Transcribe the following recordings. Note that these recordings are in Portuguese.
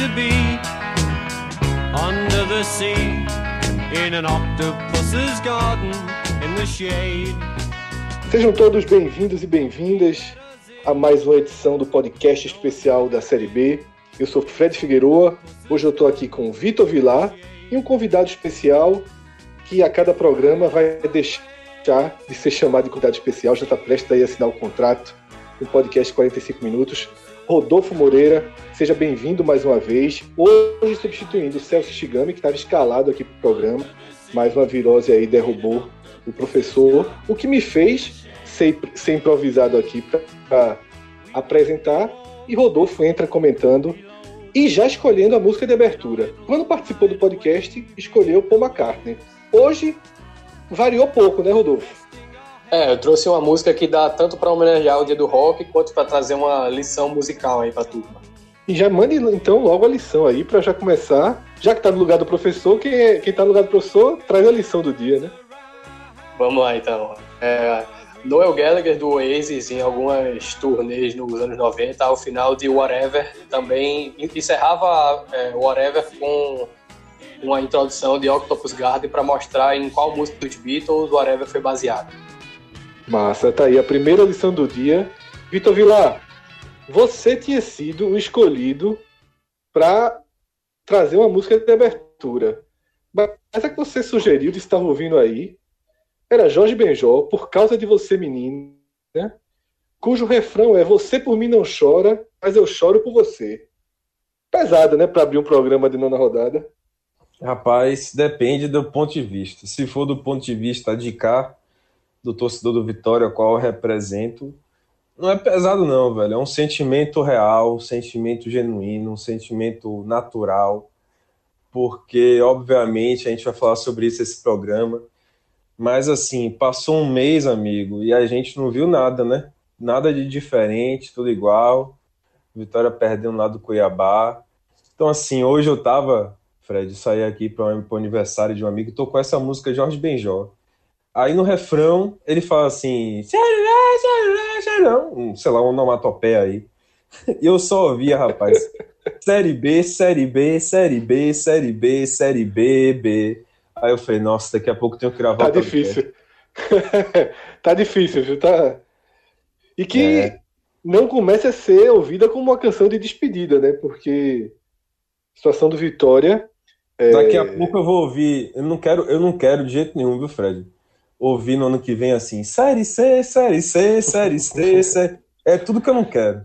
to be under the sea in an octopus's garden in the shade. Sejam todos bem-vindos e bem-vindas a mais uma edição do podcast especial da Série B. Eu sou Fred Figueroa. Hoje eu estou aqui com o Vitor Vilar e um convidado especial que a cada programa vai deixar de ser chamado de convidado especial, já está prestes a assinar o contrato, um podcast de 45 minutos. Rodolfo Moreira, seja bem-vindo mais uma vez. Hoje substituindo o Celso Shigami, que estava escalado aqui para o programa, mas uma virose aí derrubou o professor, o que me fez ser, ser improvisado aqui para apresentar. E Rodolfo entra comentando e já escolhendo a música de abertura. Quando participou do podcast, escolheu Paul McCartney. Hoje variou pouco, né, Rodolfo? É, eu trouxe uma música que dá tanto para homenagear o dia do rock quanto para trazer uma lição musical aí para turma. E já mande então logo a lição aí para já começar. Já que tá no lugar do professor, quem, é, quem tá no lugar do professor traz a lição do dia, né? Vamos lá então. É, Noel Gallagher do Oasis em algumas turnês nos anos 90, ao final de Whatever, também encerrava é, Whatever com uma introdução de Octopus Garden para mostrar em qual música dos Beatles Whatever foi baseado. Massa, tá aí a primeira lição do dia. Vitor Vilar, você tinha sido o escolhido para trazer uma música de abertura. Mas a que você sugeriu de estar ouvindo aí era Jorge Benjó, Por Causa de Você Menina, né? cujo refrão é Você por mim não chora, mas eu choro por você. Pesado, né, para abrir um programa de nona rodada. Rapaz, depende do ponto de vista. Se for do ponto de vista de cá, do torcedor do Vitória, qual eu represento, não é pesado não, velho. É um sentimento real, um sentimento genuíno, um sentimento natural, porque obviamente a gente vai falar sobre isso esse programa. Mas assim, passou um mês, amigo, e a gente não viu nada, né? Nada de diferente, tudo igual. Vitória perdendo lá do Cuiabá. Então, assim, hoje eu tava, Fred, saí aqui para o aniversário de um amigo e tocou essa música Jorge Benjó. Aí no refrão ele fala assim, sei lá, um onomatopeia aí. E eu só ouvia, rapaz, série B, série B, série B, série B, série B, B. Aí eu falei, nossa, daqui a pouco tenho que gravar. Tá difícil. tá difícil, viu? Tá... E que é. não comece a ser ouvida como uma canção de despedida, né? Porque situação do Vitória. É... Daqui a pouco eu vou ouvir. Eu não quero, eu não quero de jeito nenhum, viu, Fred? Ouvir no ano que vem assim, série C, série C, série C, série... é tudo que eu não quero.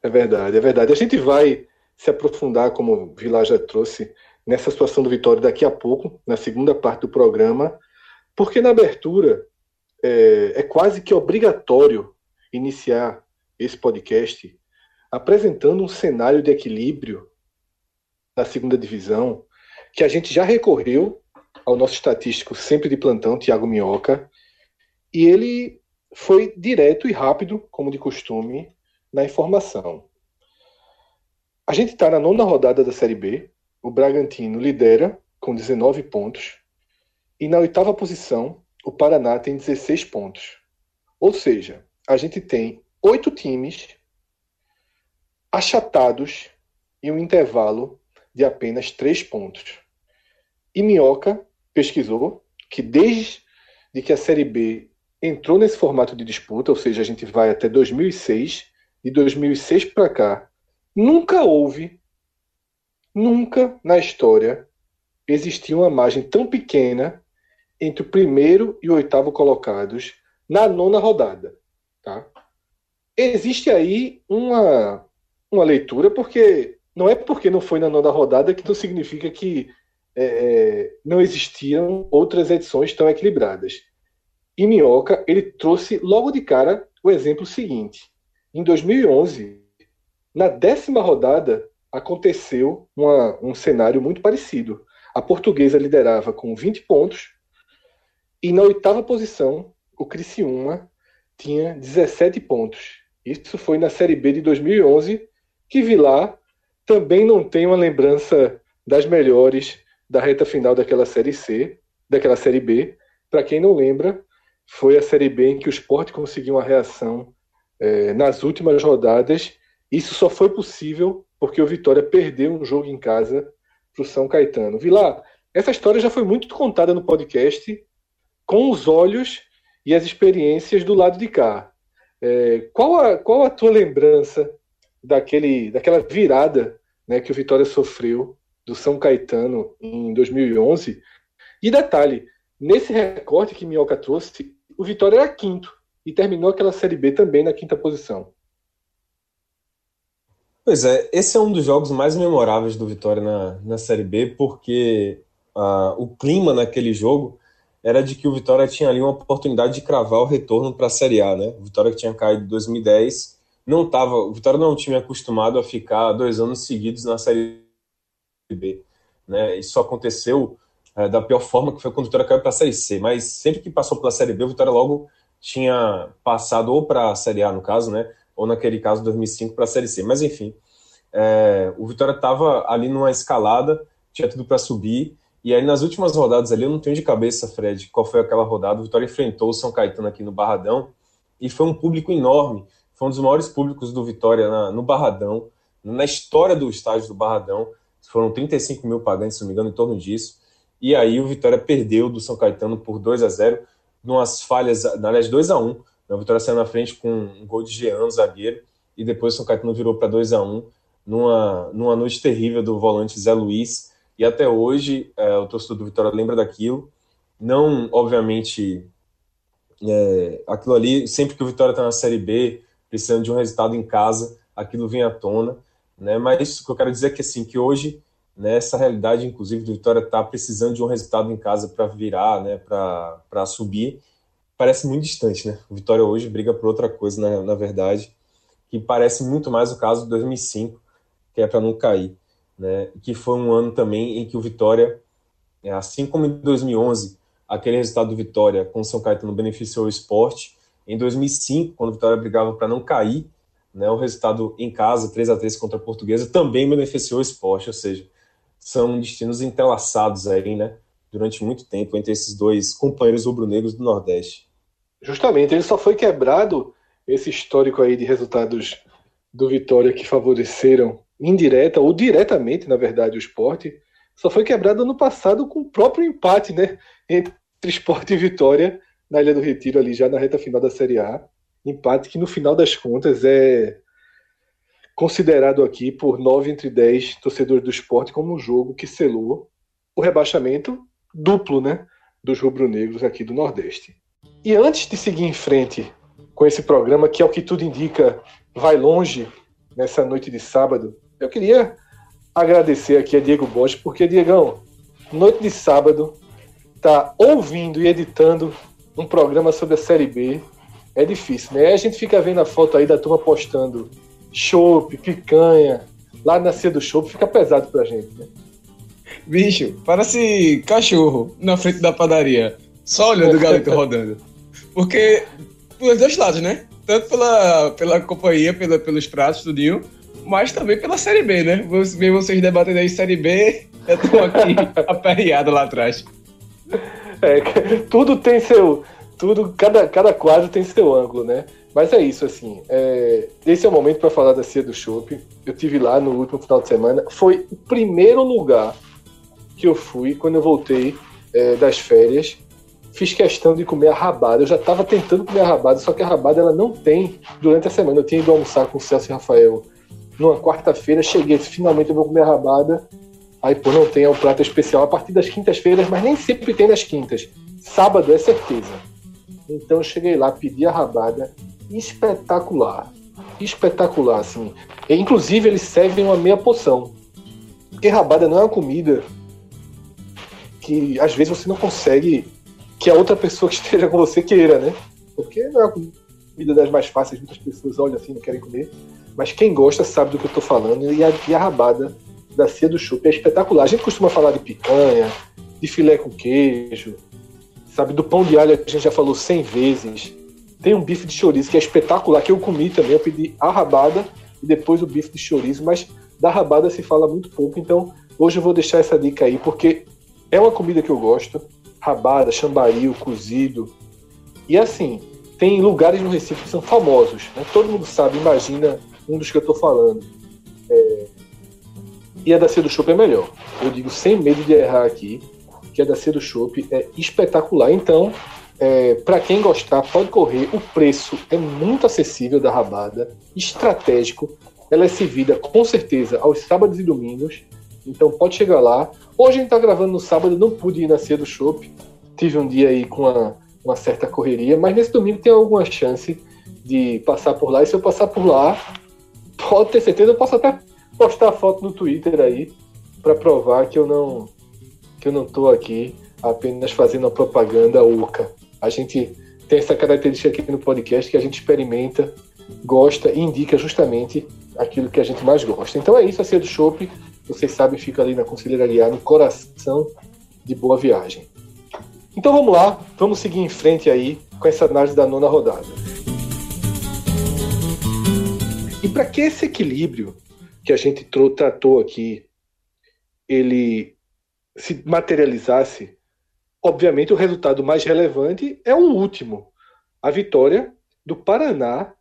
É verdade, é verdade. A gente vai se aprofundar, como o Vilar já trouxe, nessa situação do Vitória daqui a pouco, na segunda parte do programa, porque na abertura é, é quase que obrigatório iniciar esse podcast apresentando um cenário de equilíbrio da segunda divisão que a gente já recorreu ao nosso estatístico sempre de plantão, Tiago Minhoca, e ele foi direto e rápido, como de costume, na informação. A gente está na nona rodada da Série B, o Bragantino lidera com 19 pontos, e na oitava posição, o Paraná tem 16 pontos. Ou seja, a gente tem oito times achatados em um intervalo de apenas três pontos. E Minhoca pesquisou que desde que a Série B entrou nesse formato de disputa, ou seja, a gente vai até 2006, de 2006 para cá, nunca houve, nunca na história existia uma margem tão pequena entre o primeiro e o oitavo colocados na nona rodada. Tá? Existe aí uma, uma leitura, porque não é porque não foi na nona rodada que não significa que é, é, não existiam outras edições tão equilibradas. E Minhoca, ele trouxe logo de cara o exemplo seguinte. Em 2011, na décima rodada, aconteceu uma, um cenário muito parecido. A portuguesa liderava com 20 pontos e na oitava posição, o Criciúma tinha 17 pontos. Isso foi na Série B de 2011, que Vilar também não tem uma lembrança das melhores da reta final daquela Série C, daquela Série B. Para quem não lembra, foi a Série B em que o esporte conseguiu uma reação é, nas últimas rodadas. Isso só foi possível porque o Vitória perdeu um jogo em casa para o São Caetano. Vilar, essa história já foi muito contada no podcast com os olhos e as experiências do lado de cá. É, qual, a, qual a tua lembrança daquele, daquela virada né, que o Vitória sofreu do São Caetano em 2011? E detalhe, nesse recorte que Minhoca trouxe, o Vitória era quinto e terminou aquela Série B também na quinta posição. Pois é, esse é um dos jogos mais memoráveis do Vitória na, na Série B, porque uh, o clima naquele jogo era de que o Vitória tinha ali uma oportunidade de cravar o retorno para a Série A, né? O Vitória que tinha caído em 2010 não tava, o Vitória não tinha acostumado a ficar dois anos seguidos na Série B, né? Isso aconteceu é, da pior forma que foi quando o Vitória caiu para a Série C, mas sempre que passou pela Série B, o Vitória logo tinha passado ou para a Série A no caso, né? Ou naquele caso 2005 para a Série C. Mas enfim, é, o Vitória estava ali numa escalada, tinha tudo para subir e aí, nas últimas rodadas ali, eu não tenho de cabeça, Fred, qual foi aquela rodada. O Vitória enfrentou o São Caetano aqui no Barradão e foi um público enorme. Foi um dos maiores públicos do Vitória na, no Barradão, na história do estádio do Barradão. Foram 35 mil pagantes, se não me engano, em torno disso. E aí, o Vitória perdeu do São Caetano por 2 a 0 numas falhas, aliás, 2 a 1 O Vitória saiu na frente com um gol de Jean, zagueiro, e depois o São Caetano virou para 2 a 1 numa, numa noite terrível do volante Zé Luiz e até hoje é, o torcedor do Vitória lembra daquilo. Não, obviamente, é, aquilo ali, sempre que o Vitória está na Série B, precisando de um resultado em casa, aquilo vem à tona. Né? Mas o que eu quero dizer é que, assim, que hoje, né, essa realidade, inclusive, do Vitória está precisando de um resultado em casa para virar, né, para subir, parece muito distante. Né? O Vitória hoje briga por outra coisa, na, na verdade, que parece muito mais o caso de 2005, que é para não cair né, que foi um ano também em que o Vitória, assim como em 2011, aquele resultado do Vitória com o São Caetano beneficiou o esporte, em 2005, quando o Vitória brigava para não cair, né, o resultado em casa, 3 a 3 contra a Portuguesa, também beneficiou o esporte, ou seja, são destinos entrelaçados aí, né, durante muito tempo entre esses dois companheiros rubro-negros do Nordeste. Justamente, ele só foi quebrado esse histórico aí de resultados do Vitória que favoreceram indireta ou diretamente, na verdade, o esporte, só foi quebrado ano passado com o próprio empate né, entre esporte e vitória na Ilha do Retiro, ali já na reta final da Série A. Empate que, no final das contas, é considerado aqui por nove entre dez torcedores do esporte como um jogo que selou o rebaixamento duplo né, dos rubro-negros aqui do Nordeste. E antes de seguir em frente com esse programa, que, ao que tudo indica, vai longe nessa noite de sábado, eu queria agradecer aqui a Diego Bosch, porque, Diegão, noite de sábado, tá ouvindo e editando um programa sobre a Série B. É difícil, né? A gente fica vendo a foto aí da turma postando chopp, picanha, lá na Cia do chopp, fica pesado pra gente, né? Bicho, parece cachorro na frente da padaria, só olhando o galito rodando. Porque, pelos dois lados, né? Tanto pela, pela companhia, pela, pelos pratos, tudinho, mas também pela Série B, né? Ver vocês debatendo aí Série B, eu tô aqui aperreado lá atrás. É, tudo tem seu. Tudo, cada, cada quadro tem seu ângulo, né? Mas é isso, assim. É, esse é o momento para falar da Cia do Chopp. Eu tive lá no último final de semana. Foi o primeiro lugar que eu fui quando eu voltei é, das férias. Fiz questão de comer a rabada. Eu já estava tentando comer a rabada, só que a rabada ela não tem durante a semana. Eu tinha ido almoçar com o Celso e Rafael numa quarta-feira, cheguei, finalmente eu vou comer a rabada. Aí, pô, não tem, é um prato especial a partir das quintas-feiras, mas nem sempre tem nas quintas. Sábado é certeza. Então eu cheguei lá, pedi a rabada, espetacular. Espetacular, assim. E, inclusive, eles servem uma meia poção. Porque rabada não é uma comida que às vezes você não consegue que a outra pessoa que esteja com você queira, né? Porque não é uma comida das mais fáceis, muitas pessoas olham assim não querem comer. Mas quem gosta sabe do que eu estou falando. E a, e a rabada da Cia do Chup é espetacular. A gente costuma falar de picanha, de filé com queijo, sabe? Do pão de alho a gente já falou 100 vezes. Tem um bife de chorizo que é espetacular, que eu comi também. Eu pedi a rabada e depois o bife de chorizo, mas da rabada se fala muito pouco. Então hoje eu vou deixar essa dica aí, porque é uma comida que eu gosto. Rabada, chambaril, cozido. E assim, tem lugares no Recife que são famosos. Né? Todo mundo sabe, imagina um dos que eu estou falando. É, e a da Cedo Chopp é melhor. Eu digo sem medo de errar aqui que a da Cedo Chopp é espetacular. Então, é, para quem gostar, pode correr. O preço é muito acessível da rabada, estratégico. Ela é servida com certeza aos sábados e domingos. Então pode chegar lá. Hoje a gente está gravando no sábado, não pude ir na Cedo Chopp. Tive um dia aí com uma, uma certa correria, mas nesse domingo tem alguma chance de passar por lá. E se eu passar por lá, pode ter certeza, eu posso até postar foto no Twitter aí para provar que eu não que eu não tô aqui apenas fazendo a propaganda oca. A gente tem essa característica aqui no podcast que a gente experimenta, gosta e indica justamente aquilo que a gente mais gosta. Então é isso, a Cia do Chopp, vocês sabem, fica ali na Conselheira no coração de Boa Viagem. Então vamos lá, vamos seguir em frente aí com essa análise da nona rodada. E para que esse equilíbrio que a gente tratou aqui, ele se materializasse, obviamente o resultado mais relevante é o último, a vitória do Paraná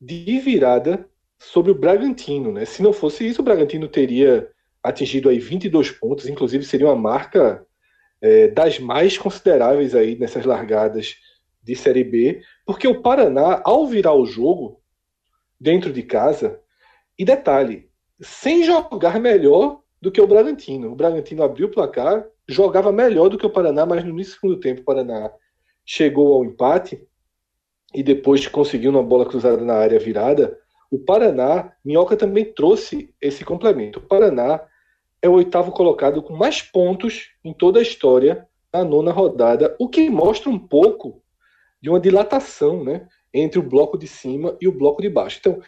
de virada sobre o Bragantino, né? Se não fosse isso, o Bragantino teria atingido aí 22 pontos, inclusive seria uma marca é, das mais consideráveis aí nessas largadas de Série B, porque o Paraná, ao virar o jogo dentro de casa, e detalhe, sem jogar melhor do que o Bragantino. O Bragantino abriu o placar, jogava melhor do que o Paraná, mas no segundo tempo o Paraná chegou ao empate e depois conseguiu uma bola cruzada na área virada. O Paraná, Minhoca também trouxe esse complemento. O Paraná é o oitavo colocado com mais pontos em toda a história na nona rodada, o que mostra um pouco de uma dilatação né, entre o bloco de cima e o bloco de baixo. Então,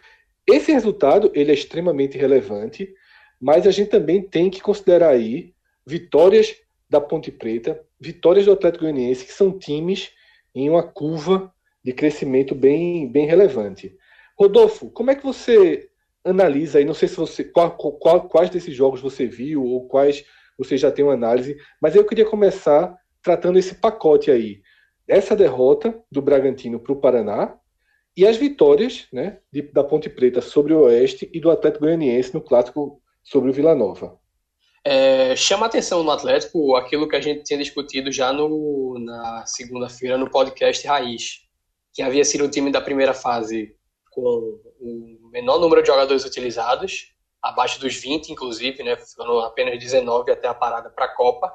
esse resultado ele é extremamente relevante, mas a gente também tem que considerar aí vitórias da Ponte Preta, vitórias do Atlético Goianiense, que são times em uma curva de crescimento bem, bem relevante. Rodolfo, como é que você analisa aí? Não sei se você qual, qual, quais desses jogos você viu ou quais você já tem uma análise, mas eu queria começar tratando esse pacote aí. Essa derrota do Bragantino para o Paraná e as vitórias né, de, da Ponte Preta sobre o Oeste e do Atlético Goianiense no clássico sobre o Vila Nova. É, chama atenção no Atlético aquilo que a gente tinha discutido já no, na segunda-feira no podcast Raiz, que havia sido o time da primeira fase com o menor número de jogadores utilizados, abaixo dos 20, inclusive, né, ficando apenas 19 até a parada para a Copa.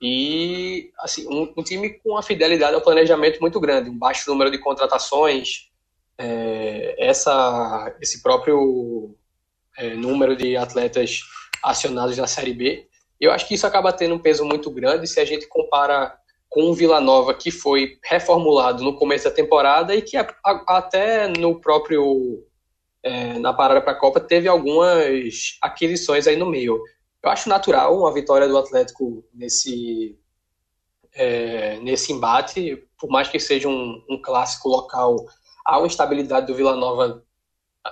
E assim, um, um, time com uma fidelidade ao planejamento muito grande, um baixo número de contratações, é, essa, esse próprio é, número de atletas acionados na Série B. Eu acho que isso acaba tendo um peso muito grande se a gente compara com o Vila Nova, que foi reformulado no começo da temporada e que a, a, até no próprio. É, na parada para a Copa teve algumas aquisições aí no meio. Eu acho natural uma vitória do Atlético nesse, é, nesse embate, por mais que seja um, um clássico local, há uma estabilidade do Vila Nova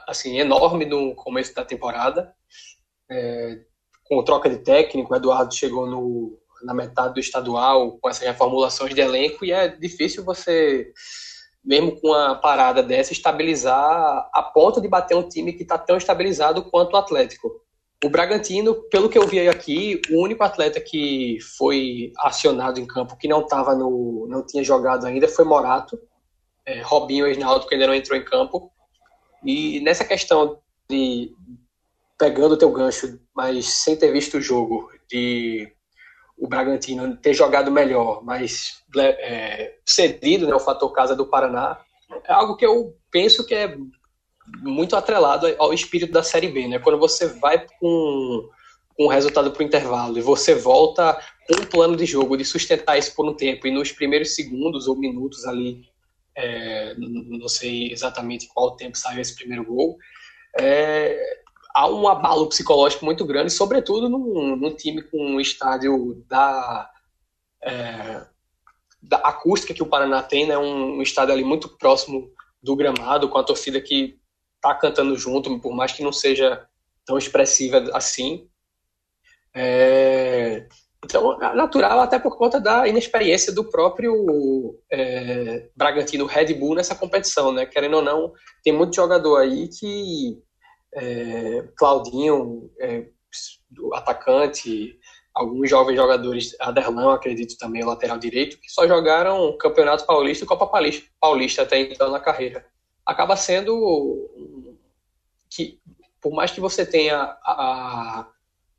assim, enorme no começo da temporada. É, com troca de técnico, o Eduardo chegou no, na metade do estadual com essas reformulações de elenco e é difícil você, mesmo com uma parada dessa, estabilizar a ponto de bater um time que está tão estabilizado quanto o Atlético. O Bragantino, pelo que eu vi aqui, o único atleta que foi acionado em campo que não tava no, não tinha jogado ainda foi Morato. É, Robinho e que ainda não entrou em campo. E nessa questão de pegando o teu gancho, mas sem ter visto o jogo, de o Bragantino ter jogado melhor, mas é, cedido né, o fator casa do Paraná, é algo que eu penso que é muito atrelado ao espírito da Série B, né? Quando você vai com, o resultado para o intervalo e você volta com um plano de jogo de sustentar isso por um tempo e nos primeiros segundos ou minutos ali é, não sei exatamente qual tempo saiu esse primeiro gol, é, há um abalo psicológico muito grande, sobretudo num, num time com um estádio da, é, da acústica que o Paraná tem, né, um, um estádio ali muito próximo do gramado, com a torcida que está cantando junto, por mais que não seja tão expressiva assim. É, então, natural até por conta da inexperiência do próprio é, Bragantino Red Bull nessa competição, né? Querendo ou não, tem muito jogador aí que é, Claudinho, é, atacante, alguns jovens jogadores, Aderlan, acredito também, lateral direito, que só jogaram Campeonato Paulista e Copa Paulista até então na carreira. Acaba sendo que, por mais que você tenha a, a,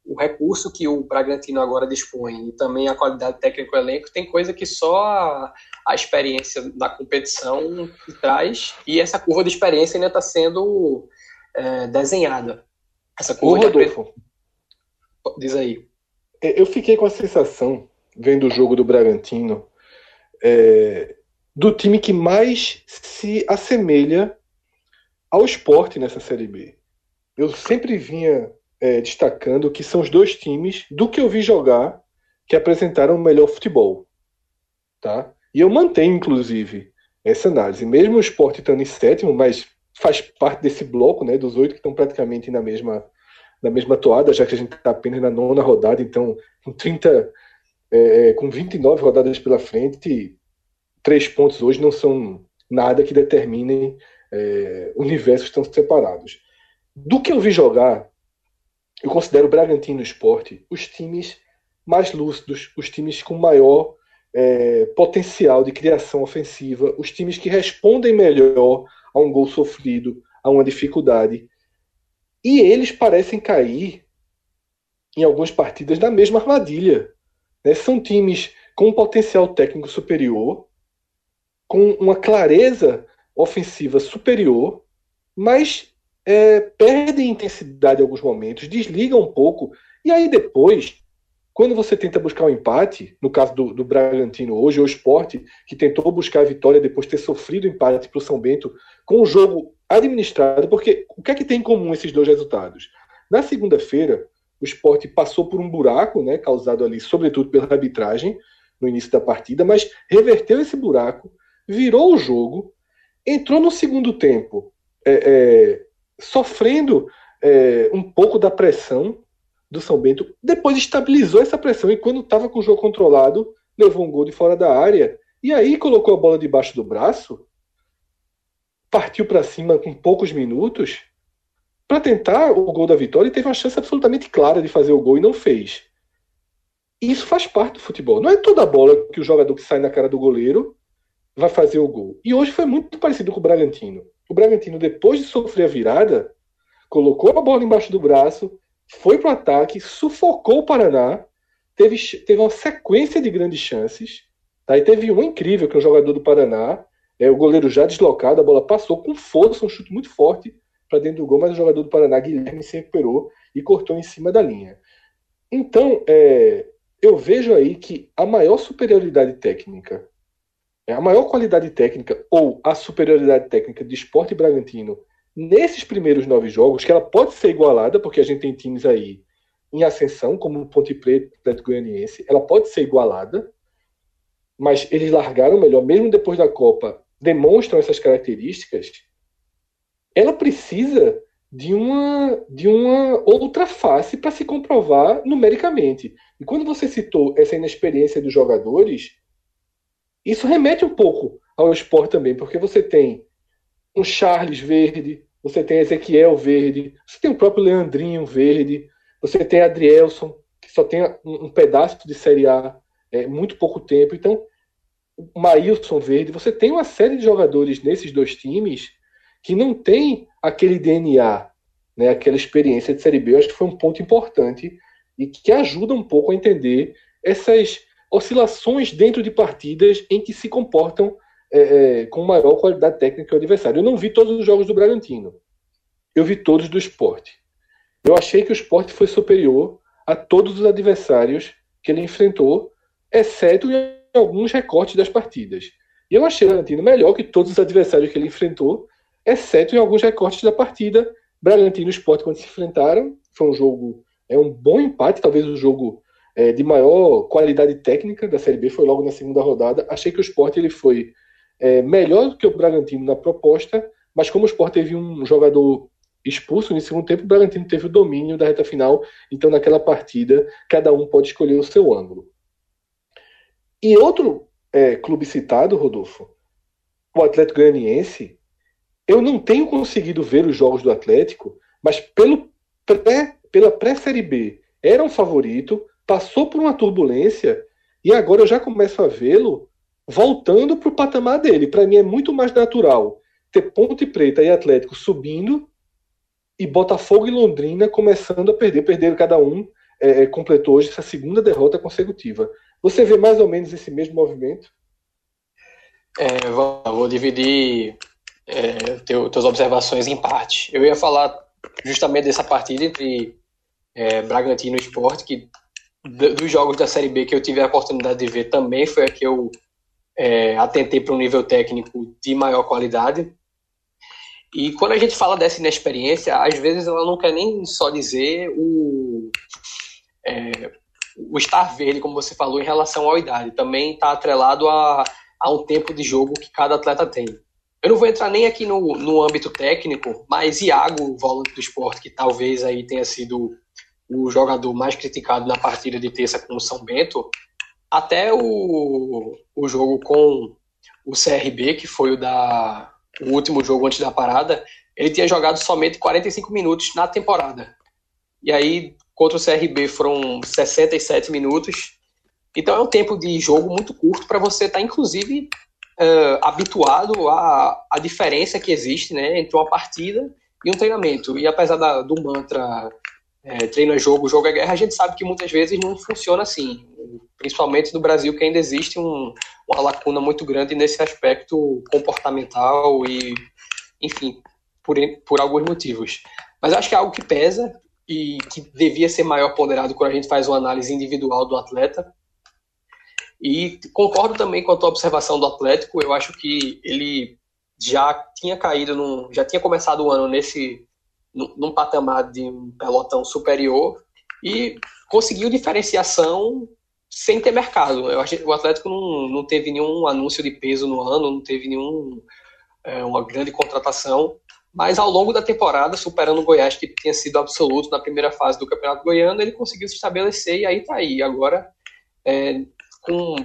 o recurso que o Bragantino agora dispõe e também a qualidade técnica do elenco, tem coisa que só a, a experiência da competição traz e essa curva de experiência ainda está sendo é, desenhada. Essa curva Ô, Rodolfo, de... Diz aí. É, eu fiquei com a sensação, vendo o jogo do Bragantino, é, do time que mais se assemelha ao esporte nessa Série B. Eu sempre vinha é, destacando que são os dois times do que eu vi jogar que apresentaram o melhor futebol. Tá? E eu mantenho, inclusive, essa análise. Mesmo o esporte estando em sétimo, mas faz parte desse bloco né, dos oito que estão praticamente na mesma, na mesma toada, já que a gente está apenas na nona rodada, então com 30, é, é com 29 rodadas pela frente, três pontos hoje não são nada que determinem é, universos tão separados. Do que eu vi jogar, eu considero o Bragantino Esporte os times mais lúcidos, os times com maior é, potencial de criação ofensiva, os times que respondem melhor a um gol sofrido, a uma dificuldade. E eles parecem cair em algumas partidas na mesma armadilha. Né? São times com um potencial técnico superior, com uma clareza ofensiva superior, mas é, perdem intensidade em alguns momentos, desligam um pouco, e aí depois, quando você tenta buscar um empate, no caso do, do Bragantino hoje, o esporte, que tentou buscar a vitória depois de ter sofrido empate para o São Bento, com o jogo administrado, porque o que é que tem em comum esses dois resultados? Na segunda-feira, o esporte passou por um buraco, né, causado ali, sobretudo pela arbitragem, no início da partida, mas reverteu esse buraco, virou o jogo, entrou no segundo tempo é, é, sofrendo é, um pouco da pressão do São Bento, depois estabilizou essa pressão e quando estava com o jogo controlado, levou um gol de fora da área e aí colocou a bola debaixo do braço, partiu para cima com poucos minutos para tentar o gol da vitória e teve uma chance absolutamente clara de fazer o gol e não fez. Isso faz parte do futebol. Não é toda bola que o jogador que sai na cara do goleiro vai fazer o gol. E hoje foi muito parecido com o Bragantino. O Bragantino, depois de sofrer a virada, colocou a bola embaixo do braço, foi para o ataque, sufocou o Paraná, teve, teve uma sequência de grandes chances. Tá? E teve um incrível, que é o jogador do Paraná, é, o goleiro já deslocado, a bola passou com força, um chute muito forte para dentro do gol, mas o jogador do Paraná, Guilherme, se recuperou e cortou em cima da linha. Então, é, eu vejo aí que a maior superioridade técnica a maior qualidade técnica ou a superioridade técnica de esporte Bragantino nesses primeiros nove jogos, que ela pode ser igualada, porque a gente tem times aí em ascensão, como o Ponte Preta, Atlético Goianiense, ela pode ser igualada, mas eles largaram melhor, mesmo depois da Copa, demonstram essas características, ela precisa de uma, de uma outra face para se comprovar numericamente. E quando você citou essa inexperiência dos jogadores, isso remete um pouco ao esporte também, porque você tem um Charles verde, você tem Ezequiel verde, você tem o próprio Leandrinho verde, você tem Adrielson, que só tem um, pedaço de Série A, é, muito pouco tempo. Então, o Maílson verde, você tem uma série de jogadores nesses dois times que não tem aquele DNA, né, aquela experiência de Série B. Eu acho que foi um ponto importante e que ajuda um pouco a entender essas oscilações dentro de partidas em que se comportam é, é, com maior qualidade técnica que o adversário. Eu não vi todos os jogos do Bragantino. Eu vi todos do esporte. Eu achei que o esporte foi superior a todos os adversários que ele enfrentou, exceto em alguns recortes das partidas. E eu achei o Bragantino melhor que todos os adversários que ele enfrentou, exceto em alguns recortes da partida. Bragantino e Esporte, quando se enfrentaram, foi um jogo, é um bom empate, talvez o jogo é, de maior qualidade técnica da Série B foi logo na segunda rodada. Achei que o Sport ele foi é, melhor do que o Bragantino na proposta, mas como o Sport teve um jogador expulso no segundo tempo, o Bragantino teve o domínio da reta final. Então, naquela partida, cada um pode escolher o seu ângulo. E outro é, clube citado, Rodolfo, o Atlético Goianiense, eu não tenho conseguido ver os jogos do Atlético, mas pelo pré pela pré-série B, era um favorito, passou por uma turbulência e agora eu já começo a vê-lo voltando para o patamar dele. Para mim é muito mais natural ter Ponte Preta e Atlético subindo e Botafogo e Londrina começando a perder. Perderam cada um, é, é completou hoje essa segunda derrota consecutiva. Você vê mais ou menos esse mesmo movimento? É, vou, dividir é, teu, tuas observações em parte. Eu ia falar justamente dessa partida entre é, Bragantino e Sport, que dos jogos da Série B que eu tive a oportunidade de ver também foi a que eu é, atentei para um nível técnico de maior qualidade. E quando a gente fala dessa inexperiência, às vezes ela não quer nem só dizer o, é, o estar verde, como você falou, em relação à idade. Também está atrelado a, a um tempo de jogo que cada atleta tem. Eu não vou entrar nem aqui no, no âmbito técnico, mas Iago, volante do esporte, que talvez aí tenha sido o jogador mais criticado na partida de terça com o São Bento, até o, o jogo com o CRB, que foi o, da, o último jogo antes da parada, ele tinha jogado somente 45 minutos na temporada. E aí, contra o CRB, foram 67 minutos. Então, é um tempo de jogo muito curto para você estar, tá, inclusive, uh, habituado à, à diferença que existe né, entre uma partida e um treinamento. E apesar da, do mantra é, treino é jogo, jogo é guerra, a gente sabe que muitas vezes não funciona assim. Principalmente no Brasil, que ainda existe um, uma lacuna muito grande nesse aspecto comportamental e, enfim, por, por alguns motivos. Mas acho que é algo que pesa e que devia ser maior ponderado quando a gente faz uma análise individual do atleta. E concordo também com a tua observação do Atlético. Eu acho que ele já tinha caído, num, já tinha começado o ano nesse num patamar de um pelotão superior e conseguiu diferenciação sem ter mercado. Eu acho o Atlético não, não teve nenhum anúncio de peso no ano, não teve nenhum é, uma grande contratação, mas ao longo da temporada, superando o Goiás, que tinha sido absoluto na primeira fase do Campeonato Goiano, ele conseguiu se estabelecer e aí tá aí. Agora, é, com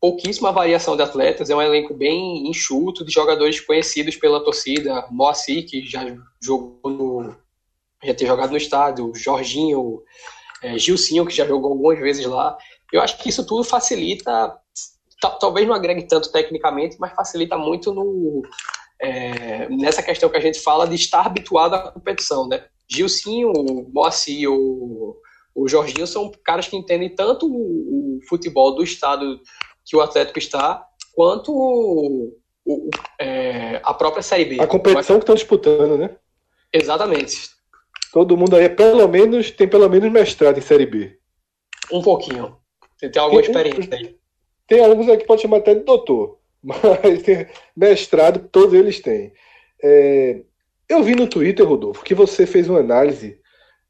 pouquíssima variação de atletas, é um elenco bem enxuto de jogadores conhecidos pela torcida, Moacir, que já jogou no, já ter jogado no estádio, Jorginho, é, Gilcinho, que já jogou algumas vezes lá. Eu acho que isso tudo facilita, talvez não agregue tanto tecnicamente, mas facilita muito no, é, nessa questão que a gente fala de estar habituado à competição, né? Gilcinho, Moacir, o, o Jorginho são caras que entendem tanto o, o futebol do estado que o Atlético está, quanto o, o, é, a própria Série B. A competição que estão disputando, né? Exatamente. Todo mundo aí é pelo menos, tem pelo menos mestrado em Série B. Um pouquinho. Tem, tem alguma tem, experiência aí. Tem alguns aqui que pode chamar até de doutor, mas mestrado todos eles têm. É, eu vi no Twitter, Rodolfo, que você fez uma análise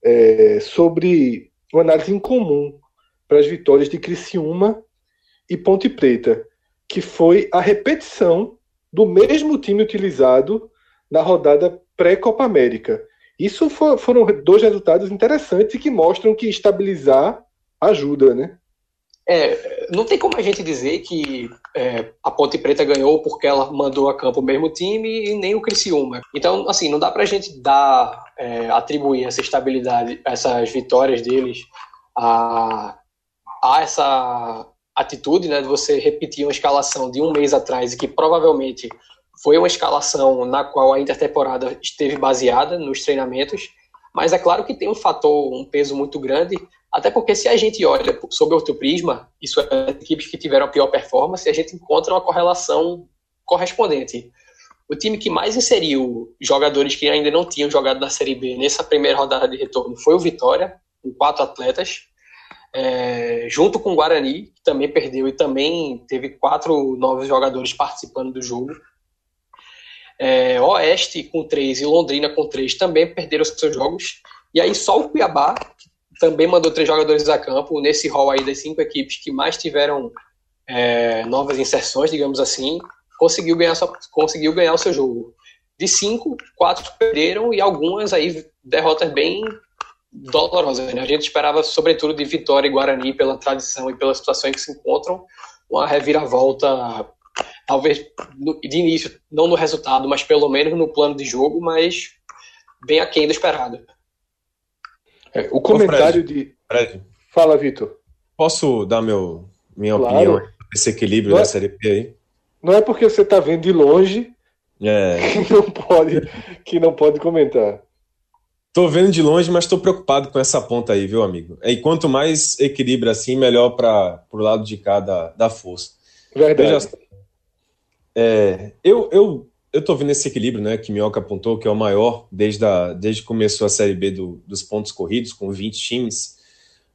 é, sobre uma análise incomum para as vitórias de Criciúma e Ponte Preta, que foi a repetição do mesmo time utilizado na rodada pré-Copa América. Isso for, foram dois resultados interessantes que mostram que estabilizar ajuda, né? É, não tem como a gente dizer que é, a Ponte Preta ganhou porque ela mandou a campo o mesmo time e nem o Criciúma. Então, assim, não dá pra gente dar, é, atribuir essa estabilidade, essas vitórias deles a, a essa atitude, né, de você repetir uma escalação de um mês atrás e que provavelmente foi uma escalação na qual a intertemporada esteve baseada nos treinamentos, mas é claro que tem um fator, um peso muito grande, até porque se a gente olha sob outro prisma, isso é equipes que tiveram a pior performance, a gente encontra uma correlação correspondente. O time que mais inseriu jogadores que ainda não tinham jogado na Série B nessa primeira rodada de retorno foi o Vitória, com quatro atletas, é, junto com o Guarani, que também perdeu e também teve quatro novos jogadores participando do jogo. É, Oeste com três e Londrina com três também perderam seus jogos. E aí só o Cuiabá, que também mandou três jogadores a campo, nesse rol aí das cinco equipes que mais tiveram é, novas inserções, digamos assim, conseguiu ganhar, sua, conseguiu ganhar o seu jogo. De cinco, quatro perderam e algumas aí derrotas bem dolorosa. Né? A gente esperava, sobretudo, de Vitória e Guarani, pela tradição e pela situação em que se encontram, uma reviravolta, talvez de início, não no resultado, mas pelo menos no plano de jogo, mas bem aquém do esperado. É, o comentário Ô, Fred, de. Fred, Fala, Vitor. Posso dar meu, minha claro. opinião esse equilíbrio não da é, Série B aí? Não é porque você está vendo de longe é. que, não pode, que não pode comentar. Tô vendo de longe, mas estou preocupado com essa ponta aí, viu, amigo? E quanto mais equilíbrio assim, melhor para o lado de cá da, da força. Verdade. Veja, é, eu, eu, eu tô vendo esse equilíbrio, né, que Minhoca apontou, que é o maior desde, a, desde que começou a Série B do, dos pontos corridos, com 20 times,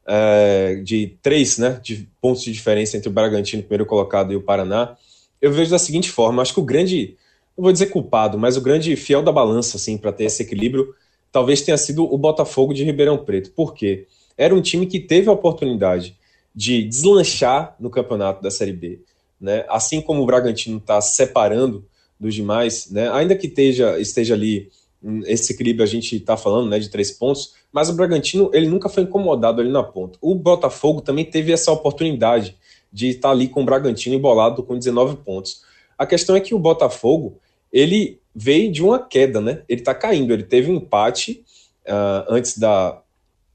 é, de três né, de pontos de diferença entre o Bragantino, primeiro colocado, e o Paraná. Eu vejo da seguinte forma: acho que o grande, não vou dizer culpado, mas o grande fiel da balança, assim, para ter esse equilíbrio, talvez tenha sido o Botafogo de Ribeirão Preto. Por quê? Era um time que teve a oportunidade de deslanchar no campeonato da Série B. Né? Assim como o Bragantino está separando dos demais, né? ainda que esteja, esteja ali hum, esse equilíbrio a gente está falando né, de três pontos, mas o Bragantino ele nunca foi incomodado ali na ponta. O Botafogo também teve essa oportunidade de estar ali com o Bragantino embolado com 19 pontos. A questão é que o Botafogo ele veio de uma queda, né? Ele está caindo. Ele teve um empate uh, antes da,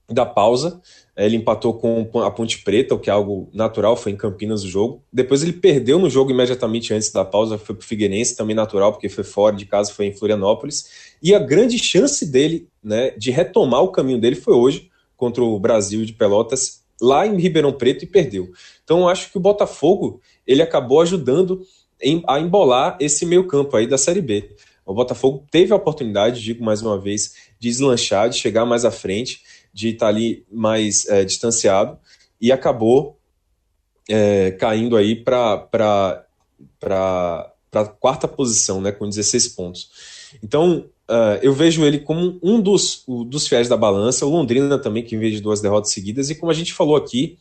da pausa. Ele empatou com a Ponte Preta, o que é algo natural, foi em Campinas o jogo. Depois ele perdeu no jogo imediatamente antes da pausa, foi para o Figueirense, também natural, porque foi fora de casa, foi em Florianópolis. E a grande chance dele né, de retomar o caminho dele foi hoje, contra o Brasil de Pelotas, lá em Ribeirão Preto, e perdeu. Então acho que o Botafogo ele acabou ajudando a embolar esse meio campo aí da Série B. O Botafogo teve a oportunidade, digo mais uma vez, de deslanchar, de chegar mais à frente, de estar ali mais é, distanciado, e acabou é, caindo aí para a quarta posição, né, com 16 pontos. Então, uh, eu vejo ele como um dos, dos fiéis da balança, o Londrina também, que vem de duas derrotas seguidas, e como a gente falou aqui,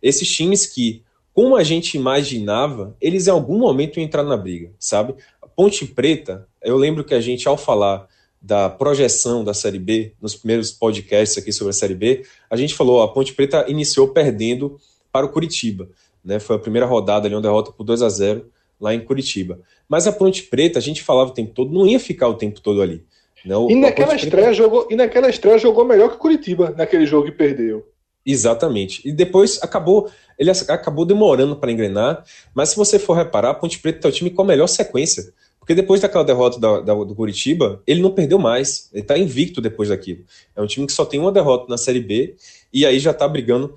esses times que, como a gente imaginava, eles em algum momento iam entrar na briga, sabe? Ponte Preta, eu lembro que a gente, ao falar da projeção da Série B, nos primeiros podcasts aqui sobre a Série B, a gente falou, a Ponte Preta iniciou perdendo para o Curitiba, né? Foi a primeira rodada ali, uma derrota por 2 a 0 lá em Curitiba. Mas a Ponte Preta, a gente falava o tempo todo, não ia ficar o tempo todo ali. Né? e, naquela estreia Preta... jogou, e naquela estreia jogou melhor que o Curitiba, naquele jogo que perdeu. Exatamente. E depois acabou, ele acabou demorando para engrenar, mas se você for reparar, a Ponte Preta é o time com a melhor sequência. Porque depois daquela derrota da, da, do Curitiba, ele não perdeu mais. Ele está invicto depois daquilo. É um time que só tem uma derrota na Série B e aí já está brigando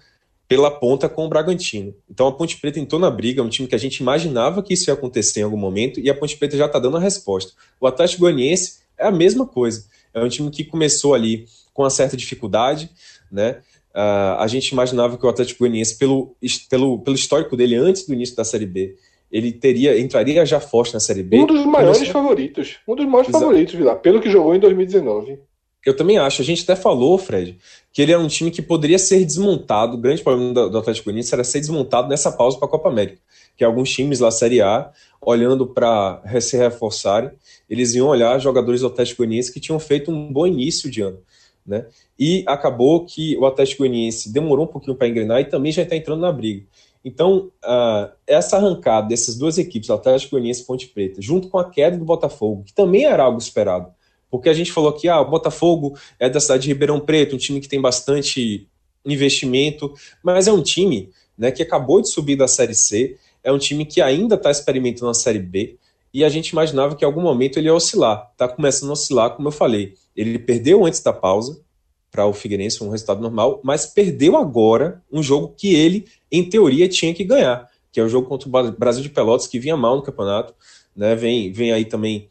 pela ponta com o Bragantino. Então a Ponte Preta entrou na briga, um time que a gente imaginava que isso ia acontecer em algum momento e a Ponte Preta já está dando a resposta. O Atlético Goianiense é a mesma coisa. É um time que começou ali com uma certa dificuldade, né? Uh, a gente imaginava que o Atlético Goianiense, pelo, pelo, pelo histórico dele antes do início da Série B, ele teria entraria já forte na Série B. Um dos maiores começou... favoritos. Um dos maiores Exato. favoritos, Vila, pelo que jogou em 2019. Eu também acho. A gente até falou, Fred, que ele era um time que poderia ser desmontado. O grande problema do, Atlético Goianiense era ser desmontado nessa pausa para a Copa América. Que alguns times lá Série A, olhando para se reforçarem, eles iam olhar jogadores do Atlético Goianiense que tinham feito um bom início de ano. Né? E acabou que o Atlético Goianiense demorou um pouquinho para engrenar e também já está entrando na briga. Então, uh, essa arrancada dessas duas equipes, Atlético Goianiense e Ponte Preta, junto com a queda do Botafogo, que também era algo esperado, porque a gente falou que ah, o Botafogo é da cidade de Ribeirão Preto, um time que tem bastante investimento, mas é um time né, que acabou de subir da Série C, é um time que ainda está experimentando a Série B, e a gente imaginava que em algum momento ele ia oscilar. Está começando a oscilar, como eu falei. Ele perdeu antes da pausa para o Figueirense, um resultado normal, mas perdeu agora um jogo que ele, em teoria, tinha que ganhar, que é o jogo contra o Brasil de Pelotas, que vinha mal no campeonato, né? Vem, vem aí também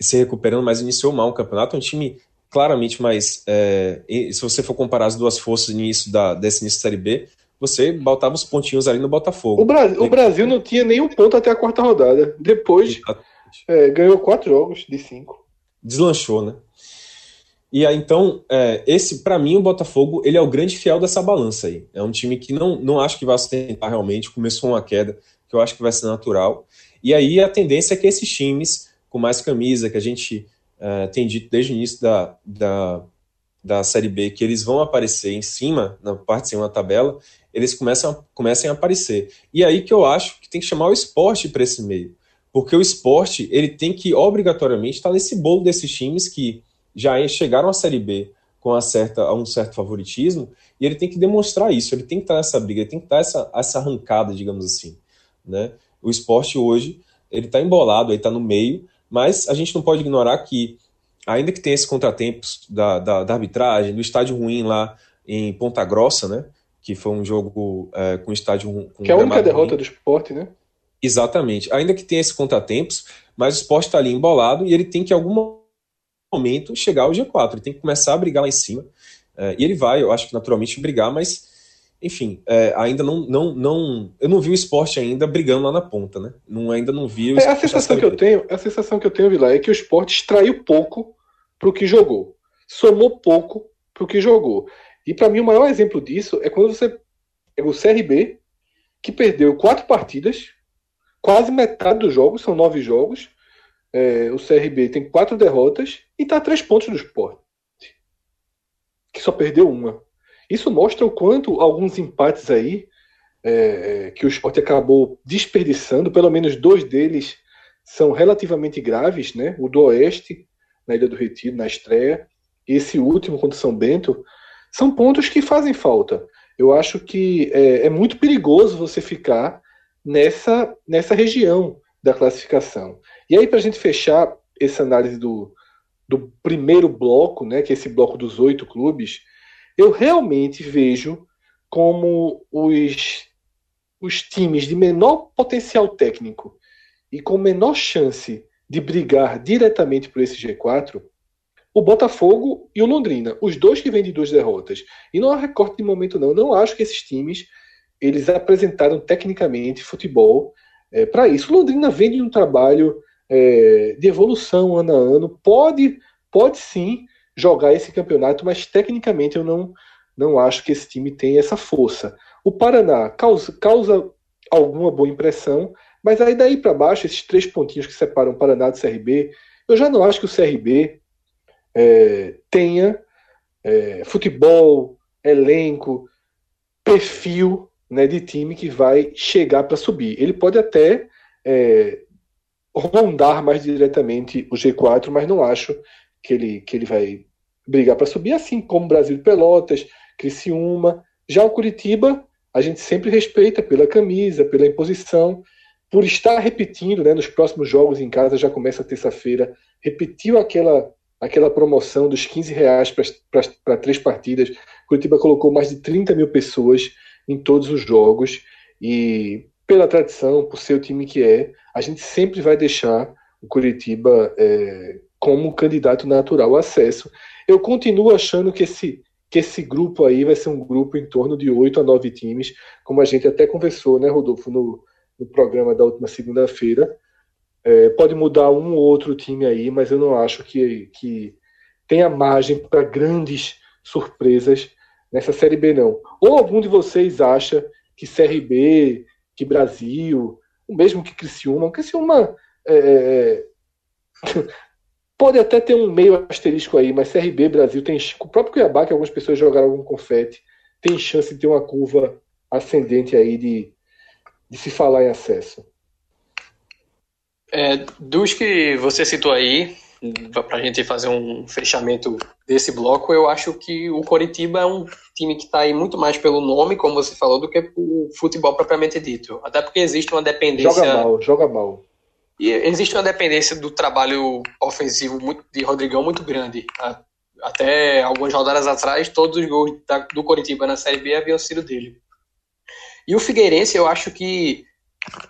se recuperando, mas iniciou mal o campeonato. É um time claramente mais. É, se você for comparar as duas forças no início da, desse início da Série B, você botava os pontinhos ali no Botafogo. O Brasil, o Brasil não tinha nenhum ponto até a quarta rodada. Depois é, ganhou quatro jogos de cinco. Deslanchou, né? E aí, então, é, esse, para mim, o Botafogo, ele é o grande fiel dessa balança aí. É um time que não, não acho que vai sustentar realmente, começou uma queda, que eu acho que vai ser natural. E aí a tendência é que esses times com mais camisa, que a gente uh, tem dito desde o início da, da, da Série B, que eles vão aparecer em cima, na parte de cima da tabela, eles começam comecem a aparecer. E aí que eu acho que tem que chamar o esporte para esse meio. Porque o esporte, ele tem que obrigatoriamente estar nesse bolo desses times que já chegaram à Série B com certa, um certo favoritismo, e ele tem que demonstrar isso, ele tem que estar nessa briga, ele tem que estar essa, essa arrancada, digamos assim. Né? O esporte hoje, ele está embolado, ele está no meio, mas a gente não pode ignorar que, ainda que tenha esses contratempos da, da, da arbitragem, do estádio ruim lá em Ponta Grossa, né? que foi um jogo é, com estádio com Que é a única derrota ruim. do esporte, né? Exatamente. Ainda que tenha esses contratempos, mas o esporte está ali embolado e ele tem que, em algum momento, chegar ao G4. Ele tem que começar a brigar lá em cima. É, e ele vai, eu acho que naturalmente, brigar, mas, enfim, é, ainda não, não, não. Eu não vi o esporte ainda brigando lá na ponta, né? Não, ainda não vi o é, a sensação que eu tenho, A sensação que eu tenho, Vila, é que o esporte extraiu pouco para o que jogou. Somou pouco para o que jogou. E para mim, o maior exemplo disso é quando você pega o CRB, que perdeu quatro partidas quase metade dos jogos, são nove jogos. É, o CRB tem quatro derrotas e está a três pontos do esporte, que só perdeu uma. Isso mostra o quanto alguns empates aí é, que o esporte acabou desperdiçando, pelo menos dois deles são relativamente graves, né? O do Oeste, na Ilha do Retiro, na estreia, e esse último contra São Bento, são pontos que fazem falta. Eu acho que é, é muito perigoso você ficar nessa, nessa região da classificação. E aí, para a gente fechar essa análise do, do primeiro bloco, né, que é esse bloco dos oito clubes, eu realmente vejo como os, os times de menor potencial técnico e com menor chance de brigar diretamente por esse G4, o Botafogo e o Londrina, os dois que vêm de duas derrotas. E não há recorte de momento não, não acho que esses times eles apresentaram tecnicamente futebol é, para isso. Londrina vem de um trabalho é, de evolução ano a ano, pode, pode sim jogar esse campeonato, mas tecnicamente eu não, não acho que esse time tem essa força. O Paraná causa, causa alguma boa impressão, mas aí daí para baixo, esses três pontinhos que separam o Paraná do CRB, eu já não acho que o CRB é, tenha é, futebol, elenco, perfil né, de time que vai chegar para subir. Ele pode até é, rondar mais diretamente o G4, mas não acho que ele, que ele vai brigar para subir, assim como Brasil Pelotas, Criciúma. Já o Curitiba, a gente sempre respeita pela camisa, pela imposição, por estar repetindo, né, nos próximos jogos em casa, já começa terça-feira, repetiu aquela aquela promoção dos 15 reais para três partidas. Curitiba colocou mais de 30 mil pessoas em todos os jogos e pela tradição, por ser o time que é, a gente sempre vai deixar o Curitiba é, como candidato natural ao acesso. Eu continuo achando que esse, que esse grupo aí vai ser um grupo em torno de oito a nove times, como a gente até conversou, né, Rodolfo, no, no programa da última segunda-feira. É, pode mudar um ou outro time aí, mas eu não acho que, que tenha margem para grandes surpresas nessa Série B, não. Ou algum de vocês acha que CRB, que Brasil, o mesmo que Criciúma, Criciúma é, é, é pode até ter um meio asterisco aí, mas CRB, Brasil, tem o próprio Cuiabá, que algumas pessoas jogaram algum confete, tem chance de ter uma curva ascendente aí de, de se falar em acesso. É, dos que você citou aí, para a gente fazer um fechamento desse bloco, eu acho que o Coritiba é um time que está aí muito mais pelo nome, como você falou, do que o futebol propriamente dito. Até porque existe uma dependência. Joga mal, joga mal. E existe uma dependência do trabalho ofensivo de Rodrigão muito grande. Até algumas rodadas atrás, todos os gols do Coritiba na Série B haviam sido dele. E o Figueirense, eu acho que